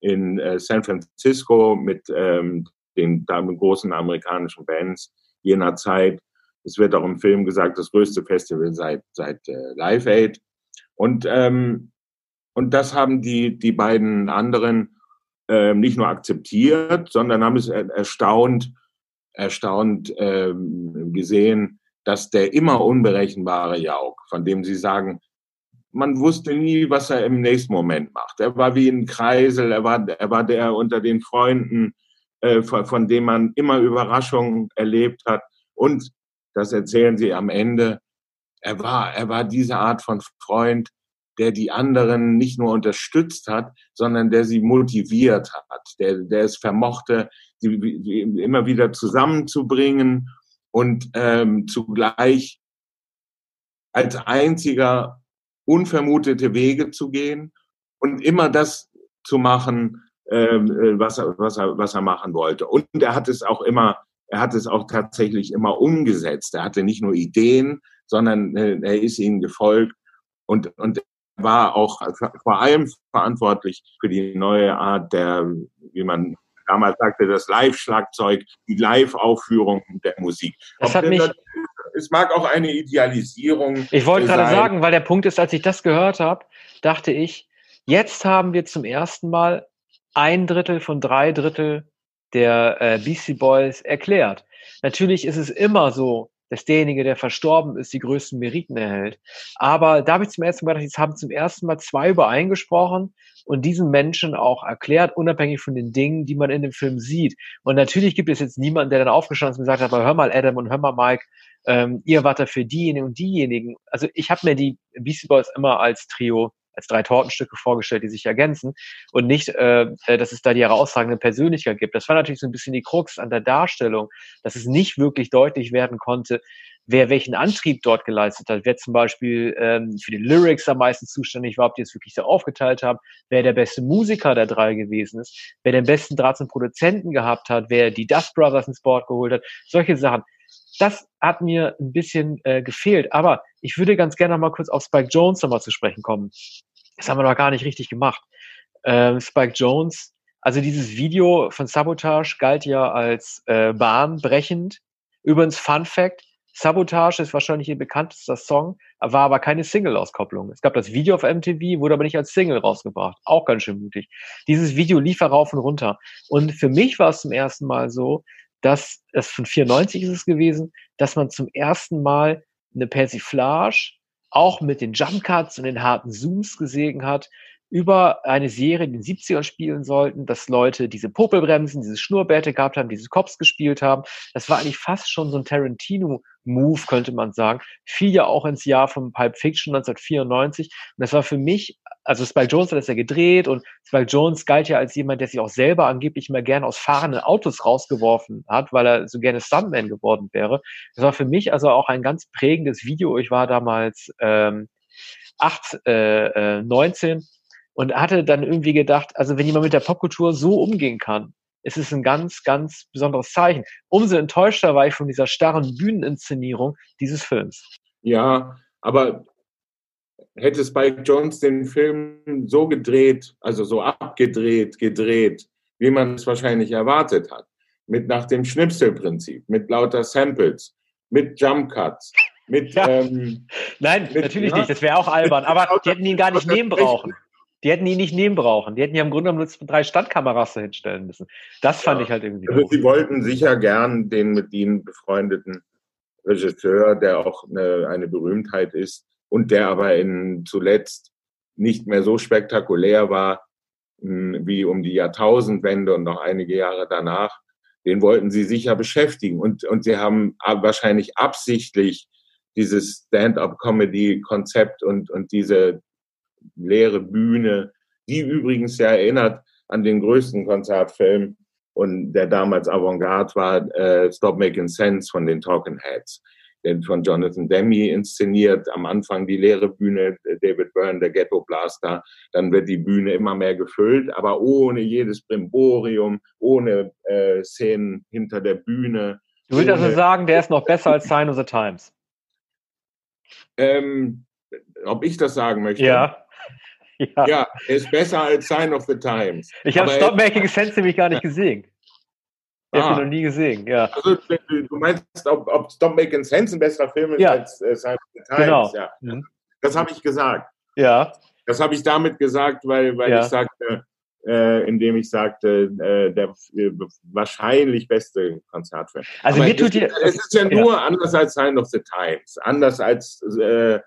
in äh, San Francisco mit ähm, den damit großen amerikanischen Bands jener Zeit. Es wird auch im Film gesagt, das größte Festival seit, seit äh, Live Aid. Und, ähm, und das haben die, die beiden anderen äh, nicht nur akzeptiert, sondern haben es erstaunt, erstaunt ähm, gesehen, dass der immer unberechenbare Jauk, von dem sie sagen, man wusste nie, was er im nächsten Moment macht. Er war wie ein Kreisel, er war, er war der unter den Freunden, äh, von, von dem man immer Überraschungen erlebt hat. Und das erzählen sie am Ende. Er war, er war diese Art von Freund, der die anderen nicht nur unterstützt hat, sondern der sie motiviert hat, der, der es vermochte, sie, immer wieder zusammenzubringen und ähm, zugleich als einziger unvermutete Wege zu gehen und immer das zu machen, ähm, äh, was, er, was, was er machen wollte. Und er hat es auch immer, er hat es auch tatsächlich immer umgesetzt. Er hatte nicht nur Ideen, sondern äh, er ist ihnen gefolgt und, und war auch vor allem verantwortlich für die neue Art der, wie man damals sagte, das Live-Schlagzeug, die Live-Aufführung der Musik. Das hat mich, es mag auch eine Idealisierung. Ich wollte gerade sagen, weil der Punkt ist, als ich das gehört habe, dachte ich, jetzt haben wir zum ersten Mal ein Drittel von drei Drittel der äh, Beastie Boys erklärt. Natürlich ist es immer so, dass derjenige, der verstorben ist, die größten Meriten erhält. Aber da habe ich zum ersten Mal gedacht, jetzt haben zum ersten Mal zwei übereingesprochen und diesen Menschen auch erklärt, unabhängig von den Dingen, die man in dem Film sieht. Und natürlich gibt es jetzt niemanden, der dann aufgestanden ist und gesagt hat, aber hör mal Adam und hör mal Mike, ähm, ihr wart da für diejenigen und diejenigen. Also ich habe mir die Beastie Boys immer als Trio als drei Tortenstücke vorgestellt, die sich ergänzen und nicht, äh, äh, dass es da die herausragende Persönlichkeit gibt. Das war natürlich so ein bisschen die Krux an der Darstellung, dass es nicht wirklich deutlich werden konnte, wer welchen Antrieb dort geleistet hat, wer zum Beispiel ähm, für die Lyrics am meisten zuständig war, ob die es wirklich so aufgeteilt haben, wer der beste Musiker der drei gewesen ist, wer den besten Draht zum Produzenten gehabt hat, wer die Dust Brothers ins Board geholt hat, solche Sachen. Das hat mir ein bisschen äh, gefehlt. Aber ich würde ganz gerne noch mal kurz auf Spike Jones nochmal zu sprechen kommen. Das haben wir noch gar nicht richtig gemacht. Ähm, Spike Jones, also dieses Video von Sabotage galt ja als äh, bahnbrechend. Übrigens, Fun Fact, Sabotage ist wahrscheinlich ihr bekanntester Song, war aber keine Single-Auskopplung. Es gab das Video auf MTV, wurde aber nicht als Single rausgebracht. Auch ganz schön mutig. Dieses Video lief rauf und runter. Und für mich war es zum ersten Mal so, dass es von 94 ist es gewesen, dass man zum ersten Mal eine Persiflage auch mit den Jump Cuts und den harten Zooms gesehen hat, über eine Serie, die in den 70ern spielen sollten, dass Leute diese Popelbremsen, diese Schnurrbärte gehabt haben, diese Cops gespielt haben. Das war eigentlich fast schon so ein Tarantino-Move, könnte man sagen. Fiel ja auch ins Jahr von Pulp Fiction 1994. Und das war für mich, also Spike Jones hat das ja gedreht und Spike Jones galt ja als jemand, der sich auch selber angeblich immer gerne aus fahrenden Autos rausgeworfen hat, weil er so gerne Stuntman geworden wäre. Das war für mich also auch ein ganz prägendes Video. Ich war damals ähm, 8, äh, 19 äh, und hatte dann irgendwie gedacht, also wenn jemand mit der Popkultur so umgehen kann, ist es ein ganz, ganz besonderes Zeichen. Umso enttäuschter war ich von dieser starren Bühneninszenierung dieses Films. Ja, aber hätte Spike Jones den Film so gedreht, also so abgedreht, gedreht, wie man es wahrscheinlich erwartet hat, mit nach dem Schnipselprinzip, mit lauter Samples, mit Jump Cuts, mit ja. ähm, Nein, mit, natürlich ja, nicht, das wäre auch albern, aber die hätten ihn gar nicht nehmen brauchen Die hätten ihn nicht nehmen brauchen. Die hätten ja im Grunde genommen nur drei Standkameras hinstellen müssen. Das fand Ja. ich halt irgendwie Also sie wollten sicher gern den mit ihnen befreundeten Regisseur, der auch eine, eine Berühmtheit ist und der aber in zuletzt nicht mehr so spektakulär war mh, wie um die Jahrtausendwende und noch einige Jahre danach. Den wollten sie sicher beschäftigen und, und sie haben ab- wahrscheinlich absichtlich dieses Stand-up-Comedy-Konzept und, und diese leere Bühne, die übrigens ja erinnert an den größten Konzertfilm und der damals Avantgarde war, äh, Stop Making Sense von den Talking Heads, von Jonathan Demme inszeniert. Am Anfang die leere Bühne, äh, David Byrne, der Ghetto Blaster. Dann wird die Bühne immer mehr gefüllt, aber ohne jedes Brimborium, ohne äh, Szenen hinter der Bühne. Du willst also sagen, der ist noch besser als Sign of the Times. Ähm, ob ich das sagen möchte? Ja. Ja. Ja, er ist besser als Sign of the Times. Ich habe Stop Making Sense nämlich gar nicht gesehen. Ich habe Ah. ihn noch nie gesehen, ja. Also, du meinst, ob, ob Stop Making Sense ein besserer Film ist Ja. als äh, Sign of the Times? Genau. Ja. Mhm. Das habe ich gesagt. Ja, Das habe ich damit gesagt, weil, weil Ja. ich sagte, äh, indem ich sagte, äh, der äh, wahrscheinlich beste Konzertfilm. also Aber mir tut es, es ist ja nur anders als Sign of the Times, anders als äh,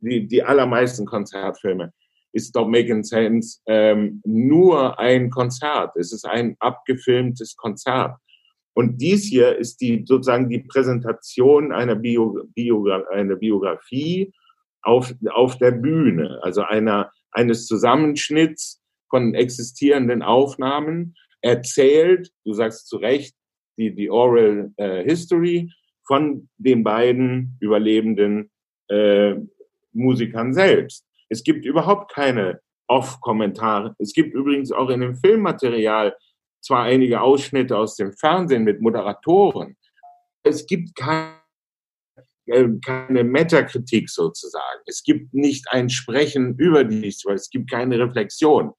die, die allermeisten Konzertfilme. Ist Stop Making Sense ähm, nur ein Konzert. Es ist ein abgefilmtes Konzert. Und dies hier ist die sozusagen die Präsentation einer, Bio, Biogra einer Biografie auf, auf der Bühne, also einer, eines Zusammenschnitts von existierenden Aufnahmen, erzählt, du sagst zu Recht, die, die Oral äh, History von den beiden überlebenden äh, Musikern selbst. Es gibt überhaupt keine Off-Kommentare. Es gibt übrigens auch in dem Filmmaterial zwar einige Ausschnitte aus dem Fernsehen mit Moderatoren. Es gibt keine, äh, keine Metakritik sozusagen. Es gibt nicht ein Sprechen über dies, weil es gibt keine Reflexion.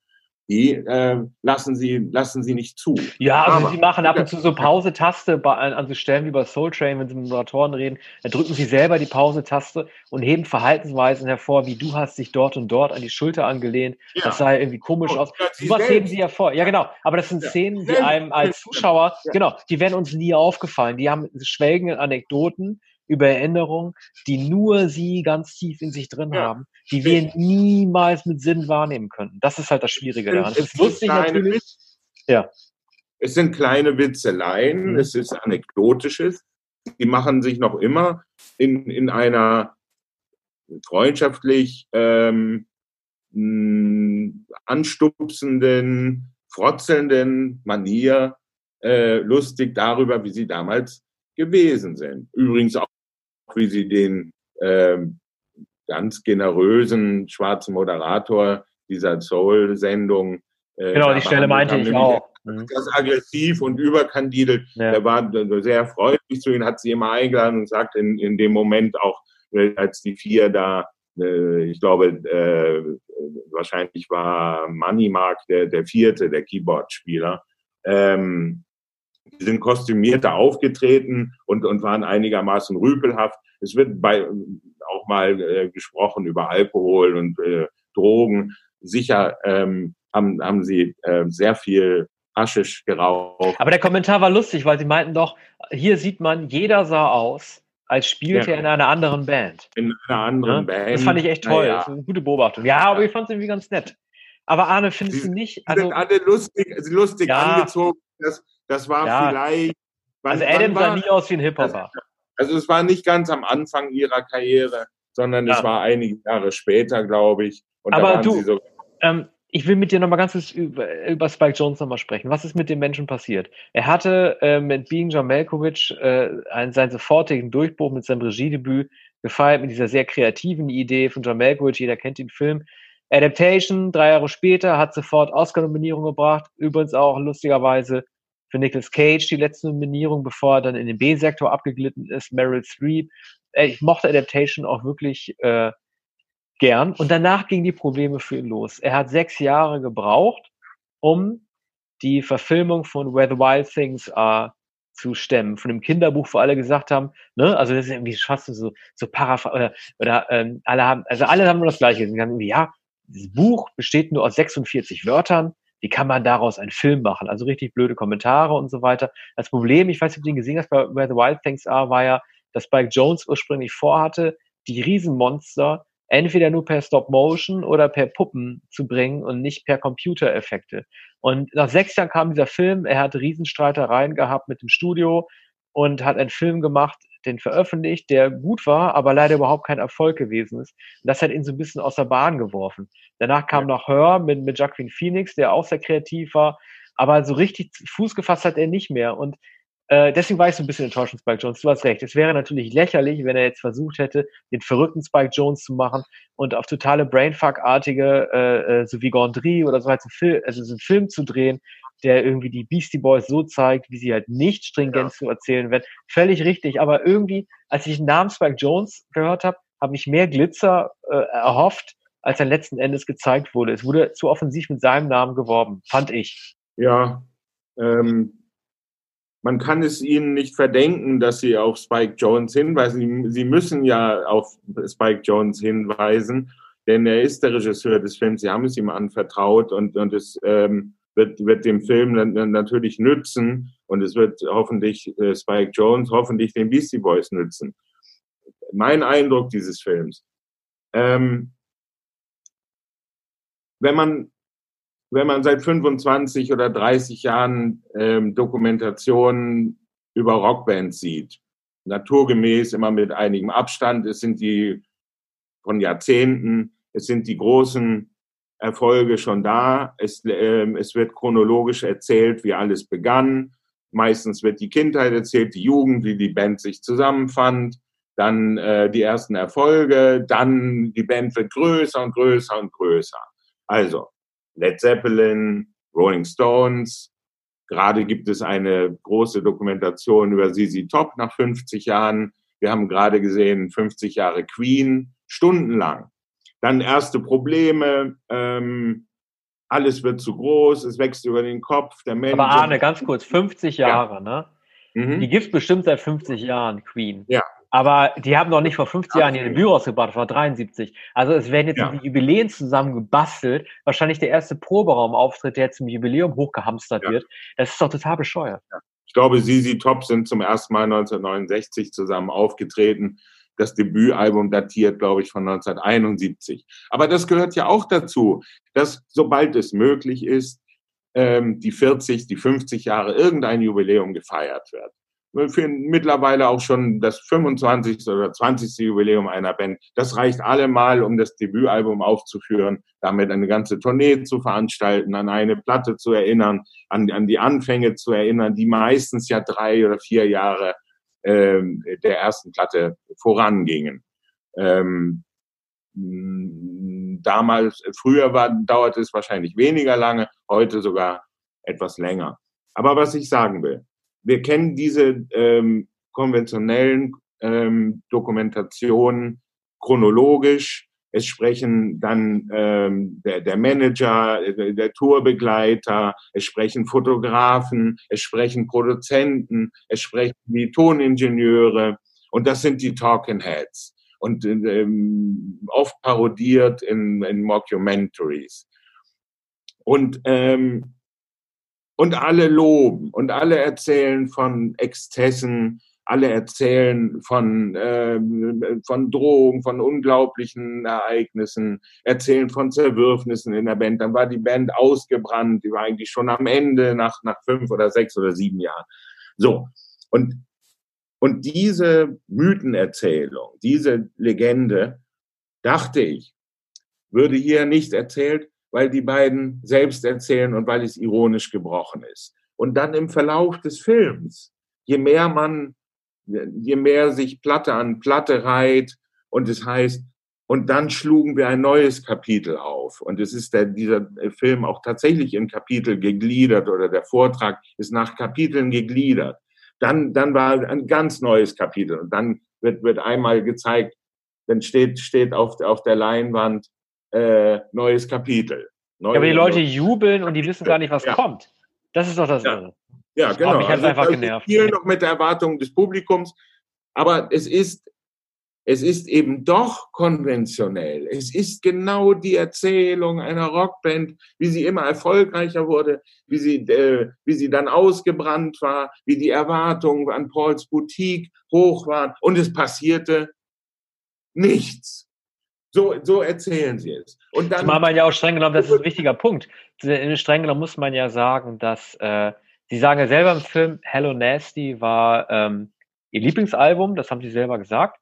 Die äh, lassen sie lassen sie nicht zu. Ja, also Aber- sie machen ab und zu so Pause-Taste bei, an, so Stellen wie bei Soul Train, wenn sie mit Moderatoren reden, da drücken sie selber die Pause-Taste und heben Verhaltensweisen hervor, wie du hast dich dort und dort an die Schulter angelehend. Ja. Das sah ja irgendwie komisch Und aus. Sowas heben sie ja vor. Ja, genau. Aber das sind Ja. Szenen, die einem als Zuschauer, Ja. genau, die werden uns nie aufgefallen. Die haben schwelgende Anekdoten über Erinnerungen, die nur sie ganz tief in sich drin Ja. haben, die wir niemals mit Sinn wahrnehmen könnten. Das ist halt das Schwierige daran. Es ist sind lustig kleine natürlich. Witz- Ja. Es sind kleine Witzeleien, Mhm. es ist Anekdotisches. Die machen sich noch immer in, in einer freundschaftlich ähm, mh, anstupsenden, frotzelnden Manier äh, lustig darüber, wie sie damals gewesen sind. Übrigens auch, wie sie den ähm, ganz generösen schwarzen Moderator dieser Soul-Sendung äh, Genau, die Stelle meinte ich auch. Mhm. ganz aggressiv und überkandidelt. Ja. Er war sehr freundlich zu ihnen, hat sie immer eingeladen und sagt in, in dem Moment auch, äh, als die vier da, äh, ich glaube, äh, wahrscheinlich war Money Mark der, der vierte, der Keyboard-Spieler, ähm, sind kostümiert da aufgetreten und, und waren einigermaßen rüpelhaft. Es wird bei, auch mal äh, gesprochen über Alkohol und äh, Drogen. Sicher ähm, haben, haben sie äh, sehr viel Haschisch geraucht. Aber der Kommentar war lustig, weil sie meinten doch, hier sieht man, jeder sah aus, als spielte Ja. er in einer anderen Band. in einer anderen Ne? Band. Das fand ich echt toll. Naja, Das ist eine gute Beobachtung. Ja, aber ich fand es irgendwie ganz nett. Aber Arne, findest Sie- du nicht? Also, sind alle lustig, lustig Ja. angezogen. Das, das war Ja. vielleicht. wann- also Adam sah war- nie aus wie ein Hip-Hopper. Also es war nicht ganz am Anfang ihrer Karriere, sondern Ja. es war einige Jahre später, glaube ich. Und Aber du- so, Ähm, ich will mit dir nochmal ganz kurz über, über Spike Jones nochmal sprechen. Was ist mit dem Menschen passiert? Er hatte äh, mit Being John Malkovich äh, einen, seinen sofortigen Durchbruch mit seinem Regiedebüt gefeiert, mit dieser sehr kreativen Idee von John Malkovich. Jeder kennt den Film. Adaptation, drei Jahre später, hat sofort Oscar-Nominierung gebracht. Übrigens auch lustigerweise für Nicolas Cage die letzte Nominierung, bevor er dann in den B-Sektor abgeglitten ist. Meryl Streep. Äh, ich mochte Adaptation auch wirklich äh, gern. Und danach gingen die Probleme für ihn los. Er hat sechs Jahre gebraucht, um die Verfilmung von Where the Wild Things Are zu stemmen, von dem Kinderbuch, wo alle gesagt haben, ne, also das ist irgendwie fast so, so paraphr oder, oder ähm, alle haben, also alle haben nur das Gleiche. Haben ja, das Buch besteht nur aus 46 Wörtern. Wie kann man daraus einen Film machen? Also richtig blöde Kommentare und so weiter. Das Problem, ich weiß nicht, ob du den gesehen hast, bei Where the Wild Things Are, war ja, dass Spike Jones ursprünglich vorhatte, die Riesenmonster entweder nur per Stop Motion oder per Puppen zu bringen und nicht per Computereffekte. Und nach sechs Jahren kam dieser Film, er hat Riesenstreitereien gehabt mit dem Studio und hat einen Film gemacht, den veröffentlicht, der gut war, aber leider überhaupt kein Erfolg gewesen ist. Und das hat ihn so ein bisschen aus der Bahn geworfen. Danach kam ja. noch Her mit, mit Jacqueline Phoenix, der auch sehr kreativ war, aber so richtig Fuß gefasst hat er nicht mehr. Und äh, deswegen war ich so ein bisschen enttäuscht von Spike Jones. Du hast recht. Es wäre natürlich lächerlich, wenn er jetzt versucht hätte, den verrückten Spike Jones zu machen und auf totale Brainfuck-artige, äh, äh, so wie Gondry oder so halt so, Film, also so einen Film zu drehen, der irgendwie die Beastie Boys so zeigt, wie sie halt nicht stringent ja. zu erzählen werden. Völlig richtig. Aber irgendwie, als ich den Namen Spike Jones gehört habe, habe ich mehr Glitzer äh, erhofft, als er letzten Endes gezeigt wurde. Es wurde zu offensiv mit seinem Namen geworben, fand ich. Ja, ähm, man kann es ihnen nicht verdenken, dass sie auf Spike Jones hinweisen. Sie müssen ja auf Spike Jones hinweisen, denn er ist der Regisseur des Films. Sie haben es ihm anvertraut und, und es ähm, wird, wird dem Film natürlich nützen und es wird hoffentlich äh, Spike Jones, hoffentlich den Beastie Boys nützen. Mein Eindruck dieses Films. Ähm, wenn man wenn man seit 25 oder 30 Jahren ähm, Dokumentationen über Rockbands sieht, naturgemäß immer mit einigem Abstand, es sind die von Jahrzehnten, es sind die großen Erfolge schon da, es, äh, es wird chronologisch erzählt, wie alles begann, meistens wird die Kindheit erzählt, die Jugend, wie die Band sich zusammenfand, dann äh, die ersten Erfolge, dann die Band wird größer und größer und größer. Also, Led Zeppelin, Rolling Stones. Gerade gibt es eine große Dokumentation über ZZ Top nach 50 Jahren. Wir haben gerade gesehen 50 Jahre Queen, stundenlang. Dann erste Probleme, ähm, alles wird zu groß, es wächst über den Kopf. Der Mensch. Aber Arne, ganz kurz, 50 Jahre, ja. ne? Mhm. Die gibt bestimmt seit 50 Jahren, Queen. Ja. Aber die haben noch nicht vor 50 Jahren ihr Debüt rausgebracht, vor 73. Also es werden jetzt ja. die Jubiläen zusammen gebastelt. Wahrscheinlich der erste Proberaumauftritt, der zum Jubiläum hochgehamstert ja. wird. Das ist doch total bescheuert. Ja. Ich glaube, Sisi Top sind zum ersten Mal 1969 zusammen aufgetreten. Das Debütalbum datiert, glaube ich, von 1971. Aber das gehört ja auch dazu, dass sobald es möglich ist, ähm, die 40, die 50 Jahre irgendein Jubiläum gefeiert wird für mittlerweile auch schon das 25. oder 20. Jubiläum einer Band. Das reicht allemal, um das Debütalbum aufzuführen, damit eine ganze Tournee zu veranstalten, an eine Platte zu erinnern, an, an die Anfänge zu erinnern, die meistens ja drei oder vier Jahre ähm, der ersten Platte vorangingen. Ähm, damals, früher war, dauerte es wahrscheinlich weniger lange, heute sogar etwas länger. Aber was ich sagen will, wir kennen diese ähm, konventionellen ähm, Dokumentationen chronologisch. Es sprechen dann ähm, der, der Manager, der, der Tourbegleiter, es sprechen Fotografen, es sprechen Produzenten, es sprechen die Toningenieure und das sind die Talking Heads und ähm, oft parodiert in, in Mockumentaries. Und ähm, und alle loben und alle erzählen von Exzessen, alle erzählen von, äh, von Drohungen, von unglaublichen Ereignissen, erzählen von Zerwürfnissen in der Band. Dann war die Band ausgebrannt, die war eigentlich schon am Ende nach, nach fünf oder sechs oder sieben Jahren. So. Und, und diese Mythenerzählung, diese Legende, dachte ich, würde hier nicht erzählt, weil die beiden selbst erzählen und weil es ironisch gebrochen ist. Und dann im Verlauf des Films, je mehr man, je mehr sich Platte an Platte reiht und es heißt, und dann schlugen wir ein neues Kapitel auf. Und es ist der, dieser Film auch tatsächlich in Kapitel gegliedert oder der Vortrag ist nach Kapiteln gegliedert. Dann, dann war ein ganz neues Kapitel und dann wird, wird einmal gezeigt, dann steht, steht auf, auf der Leinwand, äh, neues Kapitel. Neue ja, aber die Leute jubeln und die wissen gar nicht, was ja. kommt. Das ist doch das. Ja, ja genau. Mich halt also, einfach genervt. Viel noch mit der Erwartung des Publikums. Aber es ist es ist eben doch konventionell. Es ist genau die Erzählung einer Rockband, wie sie immer erfolgreicher wurde, wie sie, äh, wie sie dann ausgebrannt war, wie die Erwartungen an Pauls Boutique hoch waren und es passierte nichts. So, so erzählen sie es. Und dann Zumal man ja auch streng genommen, das ist ein wichtiger Punkt. Streng genommen muss man ja sagen, dass äh, Sie sagen ja selber im Film, Hello Nasty war ähm, Ihr Lieblingsalbum, das haben Sie selber gesagt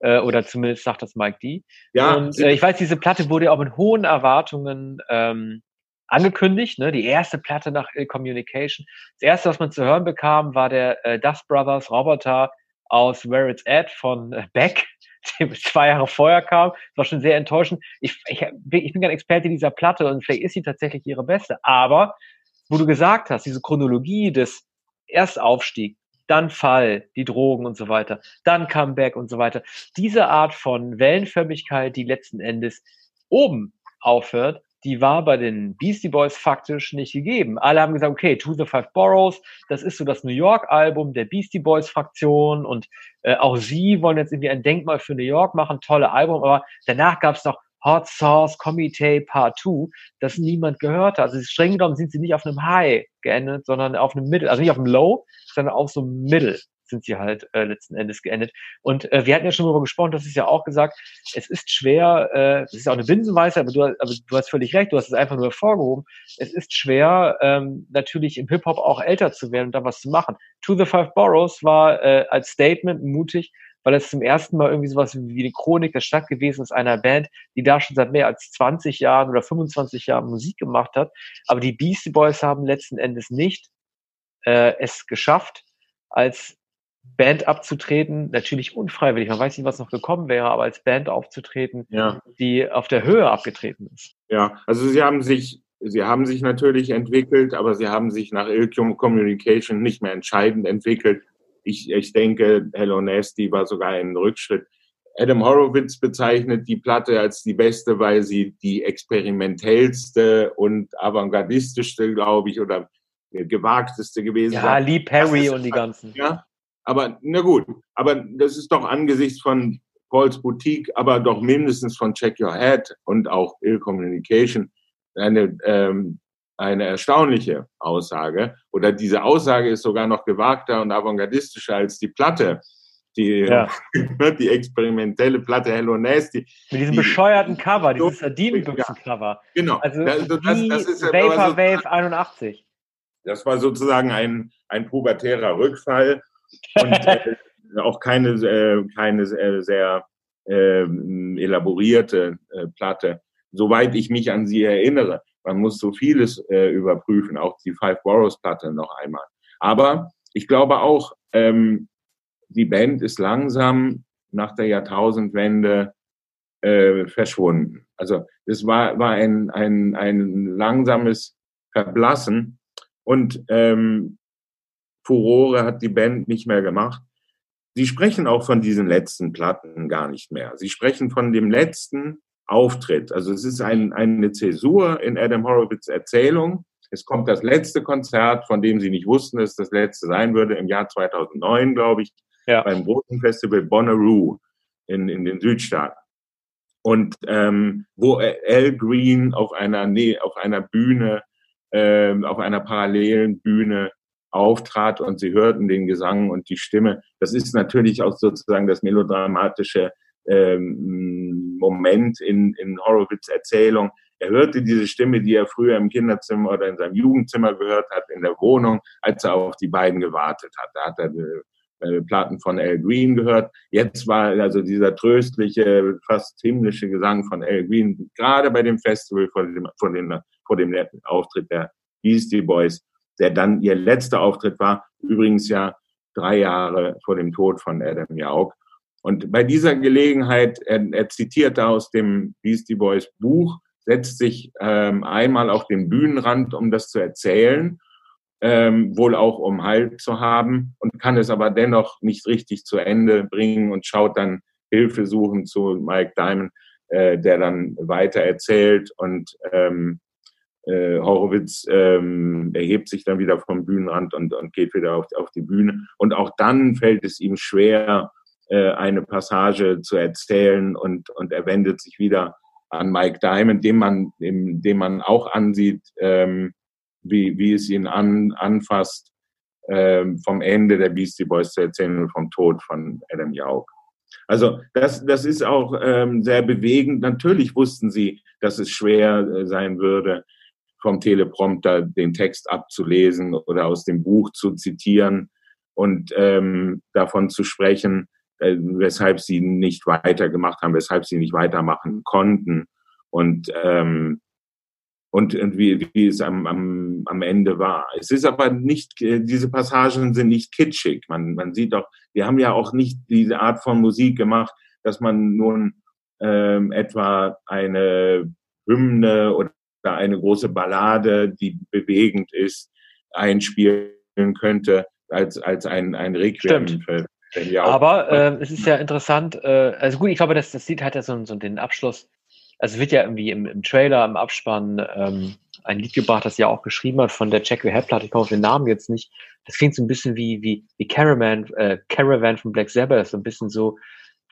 äh, oder zumindest sagt das Mike D. Ja. Und äh, ich weiß, diese Platte wurde ja auch mit hohen Erwartungen ähm, angekündigt, ne? die erste Platte nach Ill Communication. Das erste, was man zu hören bekam, war der äh, Dust Brothers Roboter aus Where It's At von äh, Beck, der zwei Jahre vorher kam. Das war schon sehr enttäuschend. Ich, ich, ich bin kein Experte dieser Platte und vielleicht ist sie tatsächlich ihre beste. Aber, wo du gesagt hast, diese Chronologie des Erstaufstieg, dann Fall, die Drogen und so weiter, dann Comeback und so weiter. Diese Art von Wellenförmigkeit, die letzten Endes oben aufhört, die war bei den Beastie Boys faktisch nicht gegeben. Alle haben gesagt, okay, To the Five Boroughs, das ist so das New York-Album der Beastie Boys-Fraktion und äh, auch sie wollen jetzt irgendwie ein Denkmal für New York machen, tolle Album, aber danach gab es noch Hot Sauce Committee Part 2, das niemand gehört hat. Also streng genommen sind sie nicht auf einem High geendet, sondern auf einem Mittel, also nicht auf einem Low, sondern auf so einem Mittel sind sie halt äh, letzten Endes geendet. Und äh, wir hatten ja schon darüber gesprochen, das ist ja auch gesagt, es ist schwer, äh, das ist auch eine Binsenweise, aber du, aber du hast völlig recht, du hast es einfach nur hervorgehoben. Es ist schwer, ähm, natürlich im Hip-Hop auch älter zu werden und da was zu machen. To the Five Boroughs war äh, als Statement mutig, weil es zum ersten Mal irgendwie sowas wie eine Chronik der Stadt gewesen ist, einer Band, die da schon seit mehr als 20 Jahren oder 25 Jahren Musik gemacht hat. Aber die Beastie Boys haben letzten Endes nicht äh, es geschafft, als Band abzutreten, natürlich unfreiwillig, man weiß nicht, was noch gekommen wäre, aber als Band aufzutreten, ja. die auf der Höhe abgetreten ist. Ja, also sie haben sich, sie haben sich natürlich entwickelt, aber sie haben sich nach Ilkium Communication nicht mehr entscheidend entwickelt. Ich, ich denke, Hello Nasty war sogar ein Rückschritt. Adam Horowitz bezeichnet die Platte als die beste, weil sie die experimentellste und avantgardistischste, glaube ich, oder gewagteste gewesen ja, Ja, Lee Perry und die ganzen. Ja, aber na gut, aber das ist doch angesichts von Paul's Boutique, aber doch mindestens von Check Your Head und auch Ill Communication eine ähm, eine erstaunliche Aussage. Oder diese Aussage ist sogar noch gewagter und avantgardistischer als die Platte. Die, ja. die experimentelle Platte Hello Nasty. Mit diesem die, bescheuerten Cover, dieses Sardinenbüchsen-Cover. Genau. Also, also das, das ist Vapor Wave 81. Das war sozusagen ein, ein pubertärer Rückfall und äh, auch keine, äh, keine äh, sehr äh, elaborierte äh, Platte, soweit ich mich an sie erinnere. Man muss so vieles äh, überprüfen, auch die Five Boroughs Platte noch einmal. Aber ich glaube auch, ähm, die Band ist langsam nach der Jahrtausendwende äh, verschwunden. Also es war, war ein, ein, ein langsames Verblassen und ähm, Furore hat die Band nicht mehr gemacht. Sie sprechen auch von diesen letzten Platten gar nicht mehr. Sie sprechen von dem letzten Auftritt. Also es ist ein, eine Zäsur in Adam Horowitz Erzählung. Es kommt das letzte Konzert, von dem sie nicht wussten, dass das letzte sein würde, im Jahr 2009, glaube ich, ja. beim großen Festival Bonnaroo in, in den Südstaaten. Und ähm, wo Al Green auf einer, nee, auf einer Bühne, ähm, auf einer parallelen Bühne auftrat und sie hörten den Gesang und die Stimme. Das ist natürlich auch sozusagen das melodramatische ähm, Moment in, in Horowitz Erzählung. Er hörte diese Stimme, die er früher im Kinderzimmer oder in seinem Jugendzimmer gehört hat, in der Wohnung, als er auf die beiden gewartet hat. Da hat er äh, Platten von Al Green gehört. Jetzt war also dieser tröstliche, fast himmlische Gesang von Al Green, gerade bei dem Festival vor dem, vor dem, vor dem Auftritt der Beastie Boys, der dann ihr letzter Auftritt war, übrigens ja drei Jahre vor dem Tod von Adam Jauch. Und bei dieser Gelegenheit, er, er zitiert aus dem Beastie Boys Buch, setzt sich ähm, einmal auf den Bühnenrand, um das zu erzählen, ähm, wohl auch um Halt zu haben und kann es aber dennoch nicht richtig zu Ende bringen und schaut dann Hilfe suchen zu Mike Diamond, äh, der dann weiter erzählt und ähm, äh, Horowitz ähm, erhebt sich dann wieder vom Bühnenrand und, und geht wieder auf, auf die Bühne. Und auch dann fällt es ihm schwer, äh, eine Passage zu erzählen und, und er wendet sich wieder an Mike Diamond, dem man, dem, dem man auch ansieht, ähm, wie, wie es ihn an, anfasst, ähm, vom Ende der Beastie Boys zu erzählen und vom Tod von Adam Yauch. Also das, das ist auch ähm, sehr bewegend. Natürlich wussten sie, dass es schwer äh, sein würde, vom Teleprompter den Text abzulesen oder aus dem Buch zu zitieren und ähm, davon zu sprechen, äh, weshalb sie nicht weitergemacht haben, weshalb sie nicht weitermachen konnten und ähm, und, und wie, wie es am, am, am Ende war. Es ist aber nicht, äh, diese Passagen sind nicht kitschig. Man, man sieht doch, wir haben ja auch nicht diese Art von Musik gemacht, dass man nun ähm, etwa eine Hymne oder eine große Ballade, die bewegend ist, einspielen könnte als, als ein, ein Requiem Stimmt. für, aber äh, es ist ja interessant, äh, also gut, ich glaube, das, das sieht halt ja so, so den Abschluss also wird ja irgendwie im, im Trailer, im Abspann ähm, ein Lied gebracht, das ja auch geschrieben hat von der Jack Head-Platte. Ich komme auf den Namen jetzt nicht. Das klingt so ein bisschen wie, wie, wie Caravan, äh, Caravan von Black Sabbath, so ein bisschen so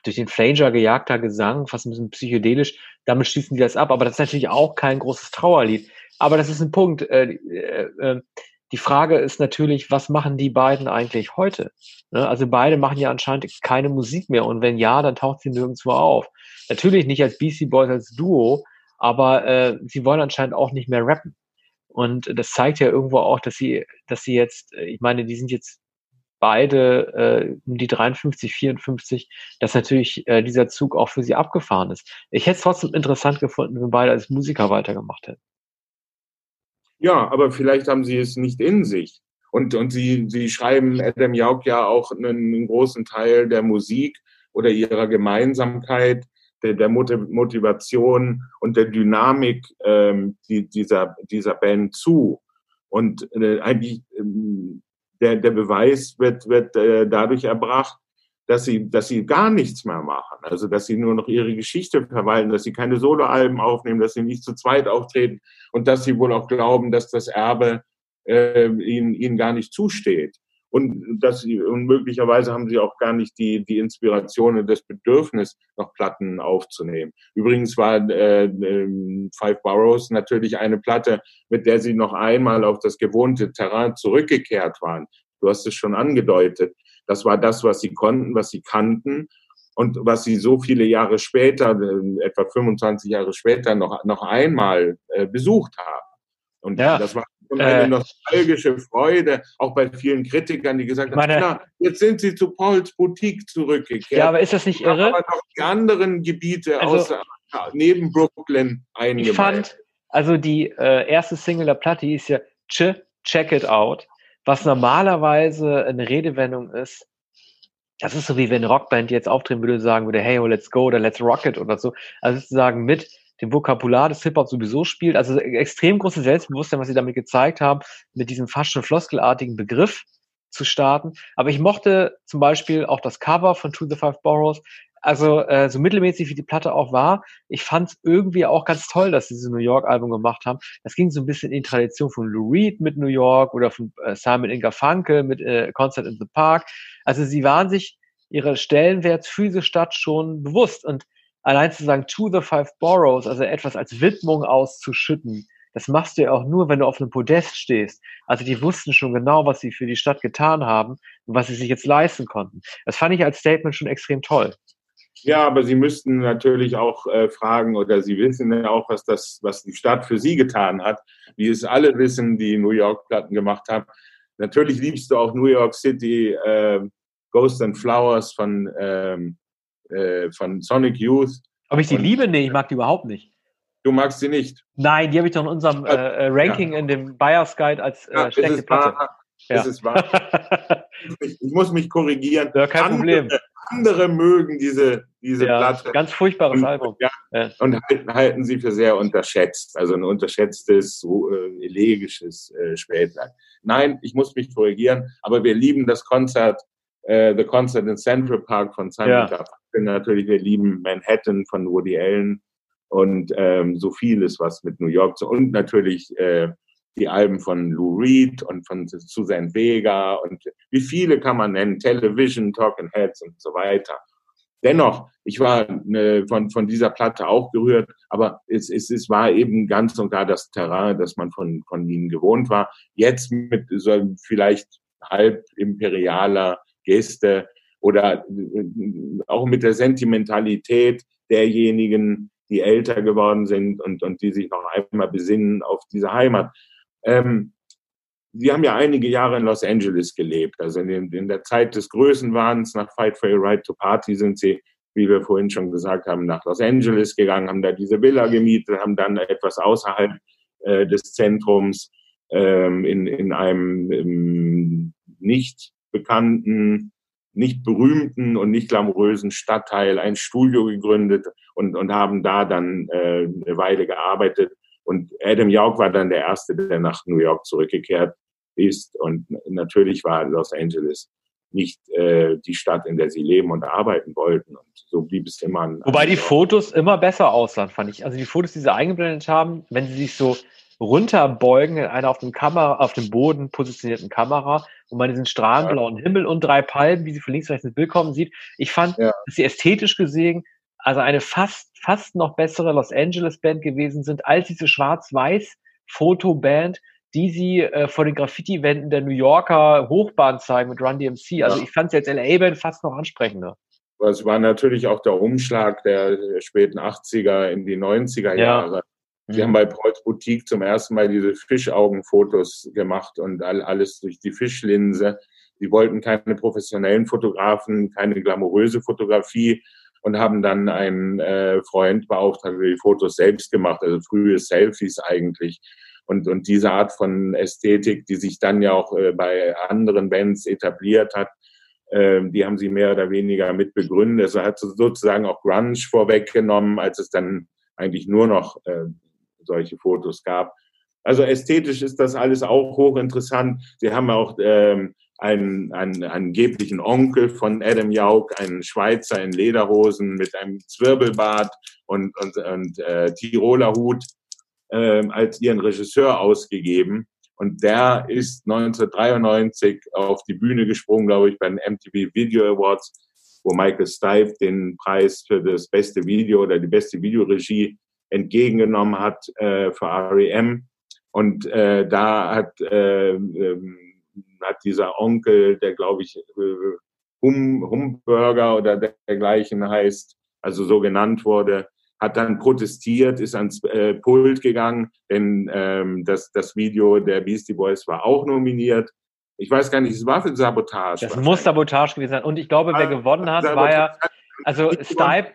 durch den Flanger gejagter Gesang, fast ein bisschen psychedelisch. Damit schließen die das ab. Aber das ist natürlich auch kein großes Trauerlied. Aber das ist ein Punkt. Äh, äh, äh, die Frage ist natürlich, was machen die beiden eigentlich heute? Ne? Also beide machen ja anscheinend keine Musik mehr. Und wenn ja, dann taucht sie nirgendwo auf. Natürlich nicht als BC Boys als Duo, aber äh, sie wollen anscheinend auch nicht mehr rappen. Und das zeigt ja irgendwo auch, dass sie, dass sie jetzt, äh, ich meine, die sind jetzt beide äh, die 53, 54, dass natürlich äh, dieser Zug auch für sie abgefahren ist. Ich hätte es trotzdem interessant gefunden, wenn beide als Musiker weitergemacht hätten. Ja, aber vielleicht haben sie es nicht in sich. Und, und sie, sie schreiben Adam Jauch ja auch einen, großen Teil der Musik oder ihrer Gemeinsamkeit der, der Motivation und der Dynamik ähm, die, dieser, dieser Band zu. Und äh, eigentlich ähm, der, der Beweis wird, wird äh, dadurch erbracht, dass sie, dass sie gar nichts mehr machen. Also, dass sie nur noch ihre Geschichte verwalten, dass sie keine Soloalben aufnehmen, dass sie nicht zu zweit auftreten und dass sie wohl auch glauben, dass das Erbe äh, ihnen, ihnen gar nicht zusteht und dass sie, und möglicherweise haben sie auch gar nicht die, die Inspiration und das Bedürfnis, noch Platten aufzunehmen. Übrigens war äh, äh, Five Boroughs natürlich eine Platte, mit der sie noch einmal auf das gewohnte Terrain zurückgekehrt waren. Du hast es schon angedeutet. Das war das, was sie konnten, was sie kannten und was sie so viele Jahre später, äh, etwa 25 Jahre später, noch, noch einmal äh, besucht haben. Und ja. das war und eine äh, nostalgische Freude, auch bei vielen Kritikern, die gesagt meine, haben, na, jetzt sind sie zu Pauls Boutique zurückgekehrt. Ja, aber ist das nicht irre? Aber noch die anderen Gebiete also, außer, neben Brooklyn eingemalt. Ich fand, also die äh, erste Single der Platte ist ja Ch, Check It Out, was normalerweise eine Redewendung ist, das ist so wie wenn Rockband jetzt auftreten würde und sagen würde, hey, oh, let's go oder let's rock it oder so. Also sozusagen mit dem Vokabular des Hip-Hop sowieso spielt. Also extrem große Selbstbewusstsein, was sie damit gezeigt haben, mit diesem fast schon floskelartigen Begriff zu starten. Aber ich mochte zum Beispiel auch das Cover von To the Five Boroughs. Also äh, so mittelmäßig wie die Platte auch war, ich fand es irgendwie auch ganz toll, dass sie dieses New York-Album gemacht haben. Das ging so ein bisschen in die Tradition von Lou Reed mit New York oder von äh, Simon Inga Funke mit äh, Concert in the Park. Also sie waren sich ihre Stellenwert für diese Stadt schon bewusst. Und allein zu sagen, to the five boroughs, also etwas als Widmung auszuschütten, das machst du ja auch nur, wenn du auf einem Podest stehst. Also die wussten schon genau, was sie für die Stadt getan haben und was sie sich jetzt leisten konnten. Das fand ich als Statement schon extrem toll. Ja, aber Sie müssten natürlich auch äh, fragen oder Sie wissen ja auch, was das, was die Stadt für Sie getan hat, wie es alle wissen, die New York Platten gemacht haben. Natürlich liebst du auch New York City, äh, Ghost and Flowers von ähm, äh, von Sonic Youth. Ob ich die und, liebe? Nee, ich mag die überhaupt nicht. Du magst sie nicht? Nein, die habe ich doch in unserem äh, äh Ranking ja. in dem Buyers Guide als äh, ja, schlechte Platte. Ja. Es ist wahr. ich, ich, muss mich korrigieren. Ja, kein andere, Problem. Andere mögen diese, diese ja, Platte. Ganz furchtbares und, Album. Ja, ja. Und halten, halten, sie für sehr unterschätzt. Also ein unterschätztes, äh, elegisches äh, Spätwerk. Nein, ich muss mich korrigieren, aber wir lieben das Konzert äh, The Concert in Central Park von Simon ja. Garfunkel natürlich, wir lieben Manhattan von Woody Allen und ähm, so vieles, was mit New York zu, und natürlich äh, die Alben von Lou Reed und von Susan Vega und wie viele kann man nennen, Television, Talking Heads und so weiter. Dennoch, ich war äh, von, von dieser Platte auch gerührt, aber es, es, es war eben ganz und gar das Terrain, das man von, von ihnen gewohnt war. Jetzt mit so vielleicht halb imperialer Geste oder äh, auch mit der Sentimentalität derjenigen, die älter geworden sind und, und die sich noch einmal besinnen auf diese Heimat. Ähm, Sie haben ja einige Jahre in Los Angeles gelebt. Also in, in der Zeit des Größenwahns nach Fight for Your Right to Party sind Sie, wie wir vorhin schon gesagt haben, nach Los Angeles gegangen, haben da diese Villa gemietet, haben dann etwas außerhalb äh, des Zentrums ähm, in, in einem ähm, nicht bekannten, nicht berühmten und nicht glamourösen Stadtteil ein Studio gegründet und, und haben da dann äh, eine Weile gearbeitet. Und Adam Jauch war dann der Erste, der nach New York zurückgekehrt ist. Und natürlich war Los Angeles nicht äh, die Stadt, in der sie leben und arbeiten wollten. Und so blieb es immer. Wobei die Fotos immer besser aussahen, fand ich. Also die Fotos, die sie eingeblendet haben, wenn sie sich so runterbeugen in einer auf dem Kamera, auf dem Boden positionierten Kamera, wo man diesen strahlenblauen ja. Himmel und drei Palmen, wie sie von links rechts ins Bild kommen, sieht. Ich fand, ja. dass sie ästhetisch gesehen also eine fast, fast noch bessere Los Angeles Band gewesen sind als diese schwarz-weiß Fotoband, die sie äh, vor den Graffiti-Wänden der New Yorker Hochbahn zeigen mit Run DMC. Also ja. ich fand sie als LA-Band fast noch ansprechender. Es war natürlich auch der Umschlag der späten 80er in die 90er Jahre. Ja. Sie mhm. haben bei Preuß Boutique zum ersten Mal diese Fischaugenfotos gemacht und all, alles durch die Fischlinse. Sie wollten keine professionellen Fotografen, keine glamouröse Fotografie und haben dann einen äh, Freund beauftragt, der die Fotos selbst gemacht, also frühe Selfies eigentlich. Und, und diese Art von Ästhetik, die sich dann ja auch äh, bei anderen Bands etabliert hat, äh, die haben sie mehr oder weniger mit begründet. Also hat sozusagen auch Grunge vorweggenommen, als es dann eigentlich nur noch äh, solche Fotos gab. Also ästhetisch ist das alles auch hochinteressant. Sie haben auch ähm, einen, einen angeblichen Onkel von Adam Jauch, einen Schweizer in Lederhosen mit einem Zwirbelbart und, und, und äh, Tiroler Hut äh, als ihren Regisseur ausgegeben. Und der ist 1993 auf die Bühne gesprungen, glaube ich, bei den MTV Video Awards, wo Michael Stipe den Preis für das beste Video oder die beste Videoregie entgegengenommen hat äh, für REM. Und äh, da hat, äh, ähm, hat dieser Onkel, der glaube ich äh, hum, Humburger oder dergleichen heißt, also so genannt wurde, hat dann protestiert, ist ans äh, Pult gegangen, denn ähm, das, das Video der Beastie Boys war auch nominiert. Ich weiß gar nicht, es war für Sabotage. Das muss Sabotage gewesen sein. Und ich glaube, wer ah, gewonnen hat, war ja, also Stipe.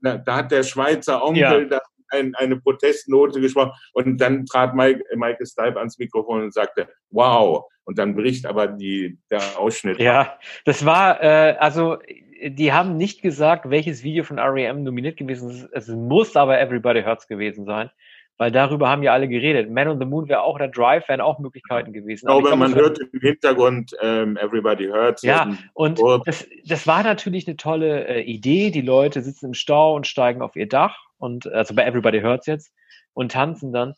Da, da, hat der Schweizer Onkel ja ein, eine Protestnote gesprochen und dann trat Mike, Michael Stipe ans Mikrofon und sagte, wow. Und dann bricht aber die, der Ausschnitt. Ja, das war, äh, also die haben nicht gesagt, welches Video von REM nominiert gewesen ist. Es muss aber Everybody Hurts gewesen sein weil darüber haben ja alle geredet. Man on the Moon wäre auch, der Drive wären auch Möglichkeiten gewesen. Ich glaube, ich glaube man hört im Hintergrund ähm, Everybody Hurts. Ja, und das, das war natürlich eine tolle äh, Idee. Die Leute sitzen im Stau und steigen auf ihr Dach und also bei Everybody Hurts jetzt und tanzen dann.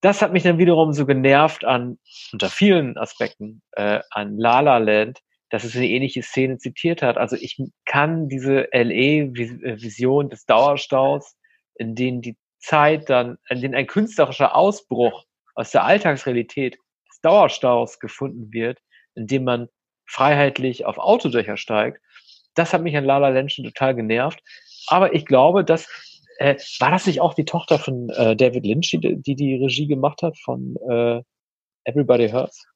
Das hat mich dann wiederum so genervt an, unter vielen Aspekten, äh, an La La Land, dass es eine ähnliche Szene zitiert hat. Also ich kann diese LE-Vision des Dauerstaus, in denen die Zeit dann, in denen ein künstlerischer Ausbruch aus der Alltagsrealität des Dauerstaus gefunden wird, indem man freiheitlich auf Autodächer steigt, das hat mich an Lala Land schon total genervt. Aber ich glaube, dass äh, war das nicht auch die Tochter von äh, David Lynch, die, die, die Regie gemacht hat von äh, Everybody Hurts?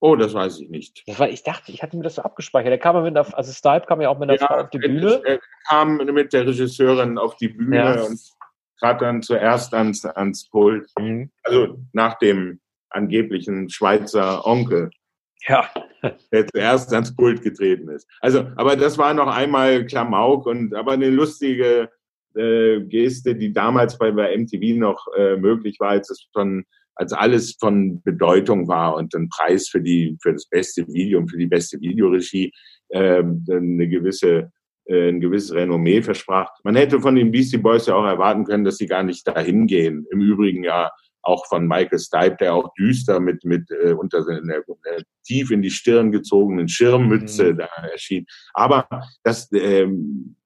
Oh, das weiß ich nicht. Das war, ich dachte, ich hatte mir das so abgespeichert. Der kam mit einer, also Stipe kam ja auch mit einer ja, Frau auf die Bühne. Er kam mit der Regisseurin auf die Bühne ja. und trat dann zuerst ans, ans Pult. Mhm. Also nach dem angeblichen Schweizer Onkel. Ja. Der zuerst ans Pult getreten ist. Also, aber das war noch einmal Klamauk und aber eine lustige äh, Geste, die damals bei, bei MTV noch äh, möglich war, als es schon als alles von Bedeutung war und ein Preis für die für das beste Video und für die beste Videoregie äh, eine gewisse äh, ein gewisses Renommee versprach. Man hätte von den Beastie Boys ja auch erwarten können, dass sie gar nicht dahin gehen. Im Übrigen ja auch von Michael Stipe, der auch düster mit, mit äh, unter einer, tief in die Stirn gezogenen Schirmmütze mhm. da erschien. Aber das, ähm,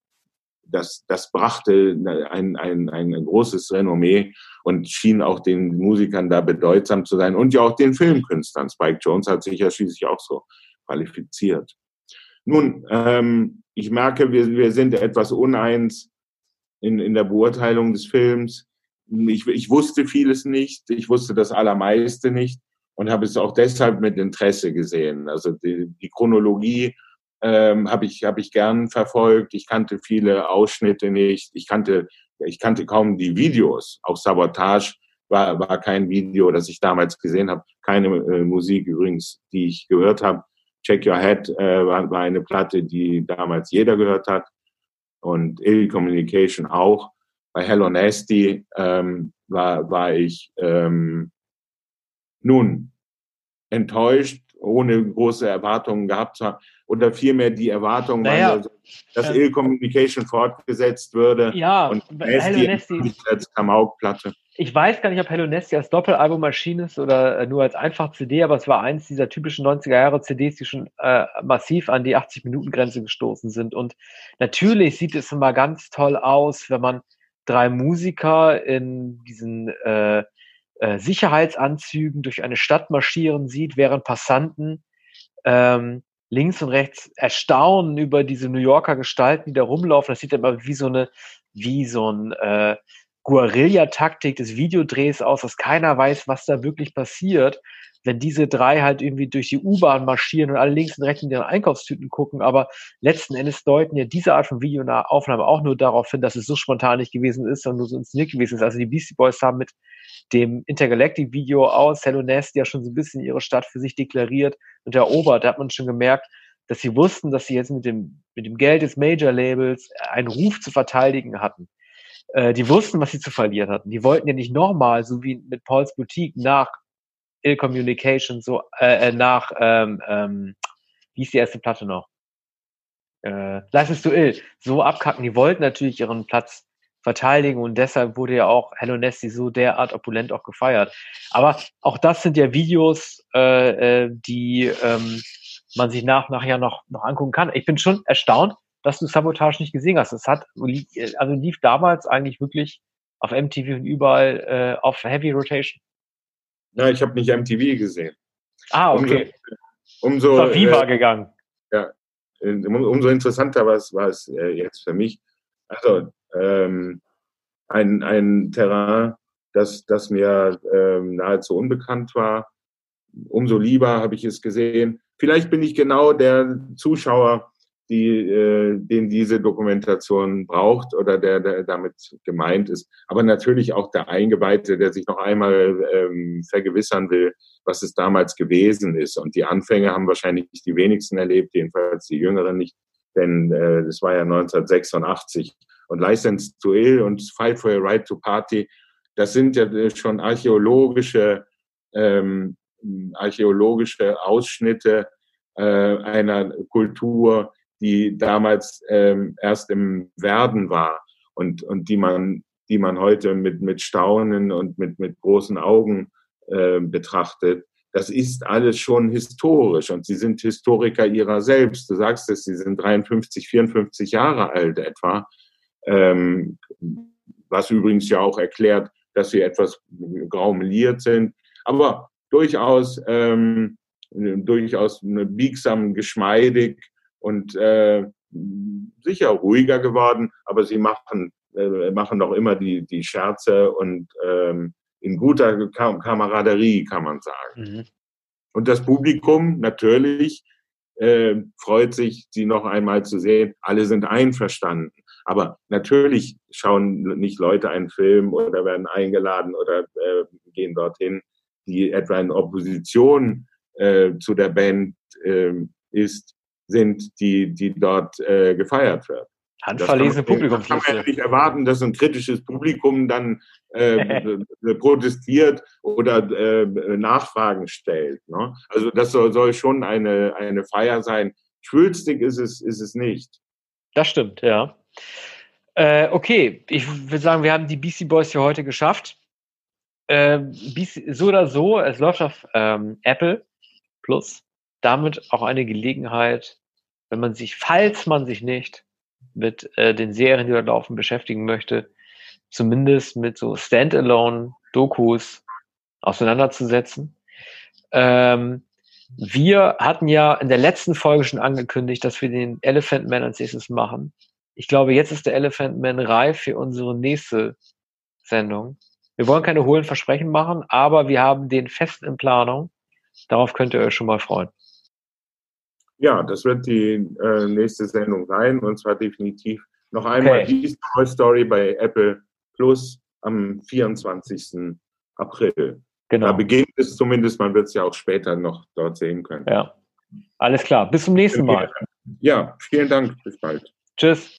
das, das brachte ein, ein, ein großes Renommee und schien auch den Musikern da bedeutsam zu sein und ja auch den Filmkünstlern. Spike Jones hat sich ja schließlich auch so qualifiziert. Nun, ähm, ich merke, wir, wir sind etwas uneins in, in der Beurteilung des Films. Ich, ich wusste vieles nicht, ich wusste das Allermeiste nicht und habe es auch deshalb mit Interesse gesehen. Also die, die Chronologie ähm, habe ich, hab ich gern verfolgt. Ich kannte viele Ausschnitte nicht. Ich kannte, ich kannte kaum die Videos. Auch Sabotage war, war kein Video, das ich damals gesehen habe. Keine äh, Musik übrigens, die ich gehört habe. Check Your Head äh, war, war eine Platte, die damals jeder gehört hat. Und Ill Communication auch. Bei Hello Nasty ähm, war, war ich ähm, nun enttäuscht, ohne große Erwartungen gehabt zu haben oder vielmehr die Erwartung, naja, dass ähm, Ill Communication fortgesetzt würde. Ja, und Hello als Klamauk-Platte. Ich weiß gar nicht, ob Hello Nasty als Doppelalbum erschienen ist oder äh, nur als einfach CD, aber es war eins dieser typischen 90er Jahre CDs, die schon äh, massiv an die 80-Minuten-Grenze gestoßen sind. Und natürlich sieht es immer ganz toll aus, wenn man drei Musiker in diesen äh, äh, Sicherheitsanzügen durch eine Stadt marschieren sieht, während Passanten ähm, links und rechts erstaunen über diese New Yorker Gestalten, die da rumlaufen. Das sieht immer wie so eine, wie so ein äh, Guerilla-Taktik des Videodrehs aus, dass keiner weiß, was da wirklich passiert, wenn diese drei halt irgendwie durch die U-Bahn marschieren und alle links und rechts in ihren Einkaufstüten gucken. Aber letzten Endes deuten ja diese Art von Videoaufnahme auch nur darauf hin, dass es so spontan nicht gewesen ist, sondern nur so inszeniert gewesen ist. Also die Beastie Boys haben mit dem Intergalactic-Video aus Hello Nest ja schon so ein bisschen ihre Stadt für sich deklariert und erobert. Da hat man schon gemerkt, dass sie wussten, dass sie jetzt mit dem, mit dem Geld des Major-Labels einen Ruf zu verteidigen hatten. Äh, die wussten, was sie zu verlieren hatten. Die wollten ja nicht nochmal, so wie mit Pauls Boutique, nach Ill Communication, so äh, äh nach, ähm, ähm, wie ist die erste Platte noch? Äh, Life to Ill, so abkacken. Die wollten natürlich ihren Platz verteidigen und deshalb wurde ja auch Hello Nasty so derart opulent auch gefeiert. Aber auch das sind ja Videos, äh, äh, die ähm, man sich nach nachher noch noch angucken kann. Ich bin schon erstaunt, dass du Sabotage nicht gesehen hast. Es hat also lief damals eigentlich wirklich auf MTV und überall äh, auf Heavy Rotation. Ja, ich habe nicht MTV gesehen. Ah, okay. Umso, umso ist Viva äh, gegangen. Ja, umso interessanter war es, war es äh, jetzt für mich. Also ähm, ein, ein Terrain, das, das mir ähm, nahezu unbekannt war. Umso lieber habe ich es gesehen. Vielleicht bin ich genau der Zuschauer, die, äh, den diese Dokumentation braucht oder der, der damit gemeint ist. Aber natürlich auch der Eingeweihte, der sich noch einmal ähm, vergewissern will, was es damals gewesen ist. Und die Anfänge haben wahrscheinlich die wenigsten erlebt, jedenfalls die Jüngeren nicht, denn äh, das war ja 1986 und License to Ill und Fight for a Right to Party, das sind ja schon archäologische, ähm, archäologische Ausschnitte äh, einer Kultur, die damals ähm, erst im Werden war und, und die man, die man heute mit, mit Staunen und mit, mit großen Augen äh, betrachtet. Das ist alles schon historisch und sie sind Historiker ihrer selbst. Du sagst es, sie sind 53, 54 Jahre alt etwa ähm, was übrigens ja auch erklärt, dass sie etwas graumeliert sind, aber durchaus, ähm, durchaus biegsam, geschmeidig und äh, sicher ruhiger geworden, aber sie machen, äh, machen noch immer die, die Scherze und ähm, in guter Kam Kameraderie, kann man sagen. Mhm. Und das Publikum natürlich äh, freut sich, sie noch einmal zu sehen. Alle sind einverstanden. Aber natürlich schauen nicht Leute einen Film oder werden eingeladen oder äh, gehen dorthin, die etwa in Opposition äh, zu der Band äh, ist, sind, die, die dort äh, gefeiert wird. Handverlesene Publikum. kann man ja nicht erwarten, dass ein kritisches Publikum dann äh, protestiert oder äh, Nachfragen stellt. Ne? Also das soll, soll schon eine, eine Feier sein. Schwülstig ist es, ist es nicht. Das stimmt, ja. Äh, okay, ich würde sagen, wir haben die BC Boys für heute geschafft. äh, so oder so, es läuft auf ähm, Apple Plus. Damit auch eine Gelegenheit, wenn man sich, falls man sich nicht mit äh, den Serien, die da laufen, beschäftigen möchte, zumindest mit so Standalone-Dokus auseinanderzusetzen. Ähm, wir hatten ja in der letzten Folge schon angekündigt, dass wir den Elephant Man als nächstes machen. Ich glaube, jetzt ist der Elephant Man reif für unsere nächste Sendung. Wir wollen keine hohlen Versprechen machen, aber wir haben den fest in Planung. Darauf könnt ihr euch schon mal freuen. Ja, das wird die äh, nächste Sendung sein und zwar definitiv noch einmal okay. die Toy Story bei Apple Plus am 24. April. Genau. Da beginnt es zumindest, man wird es ja auch später noch dort sehen können. Ja. Alles klar. Bis zum nächsten Mal. Ja, vielen Dank. Bis bald. Tschüss.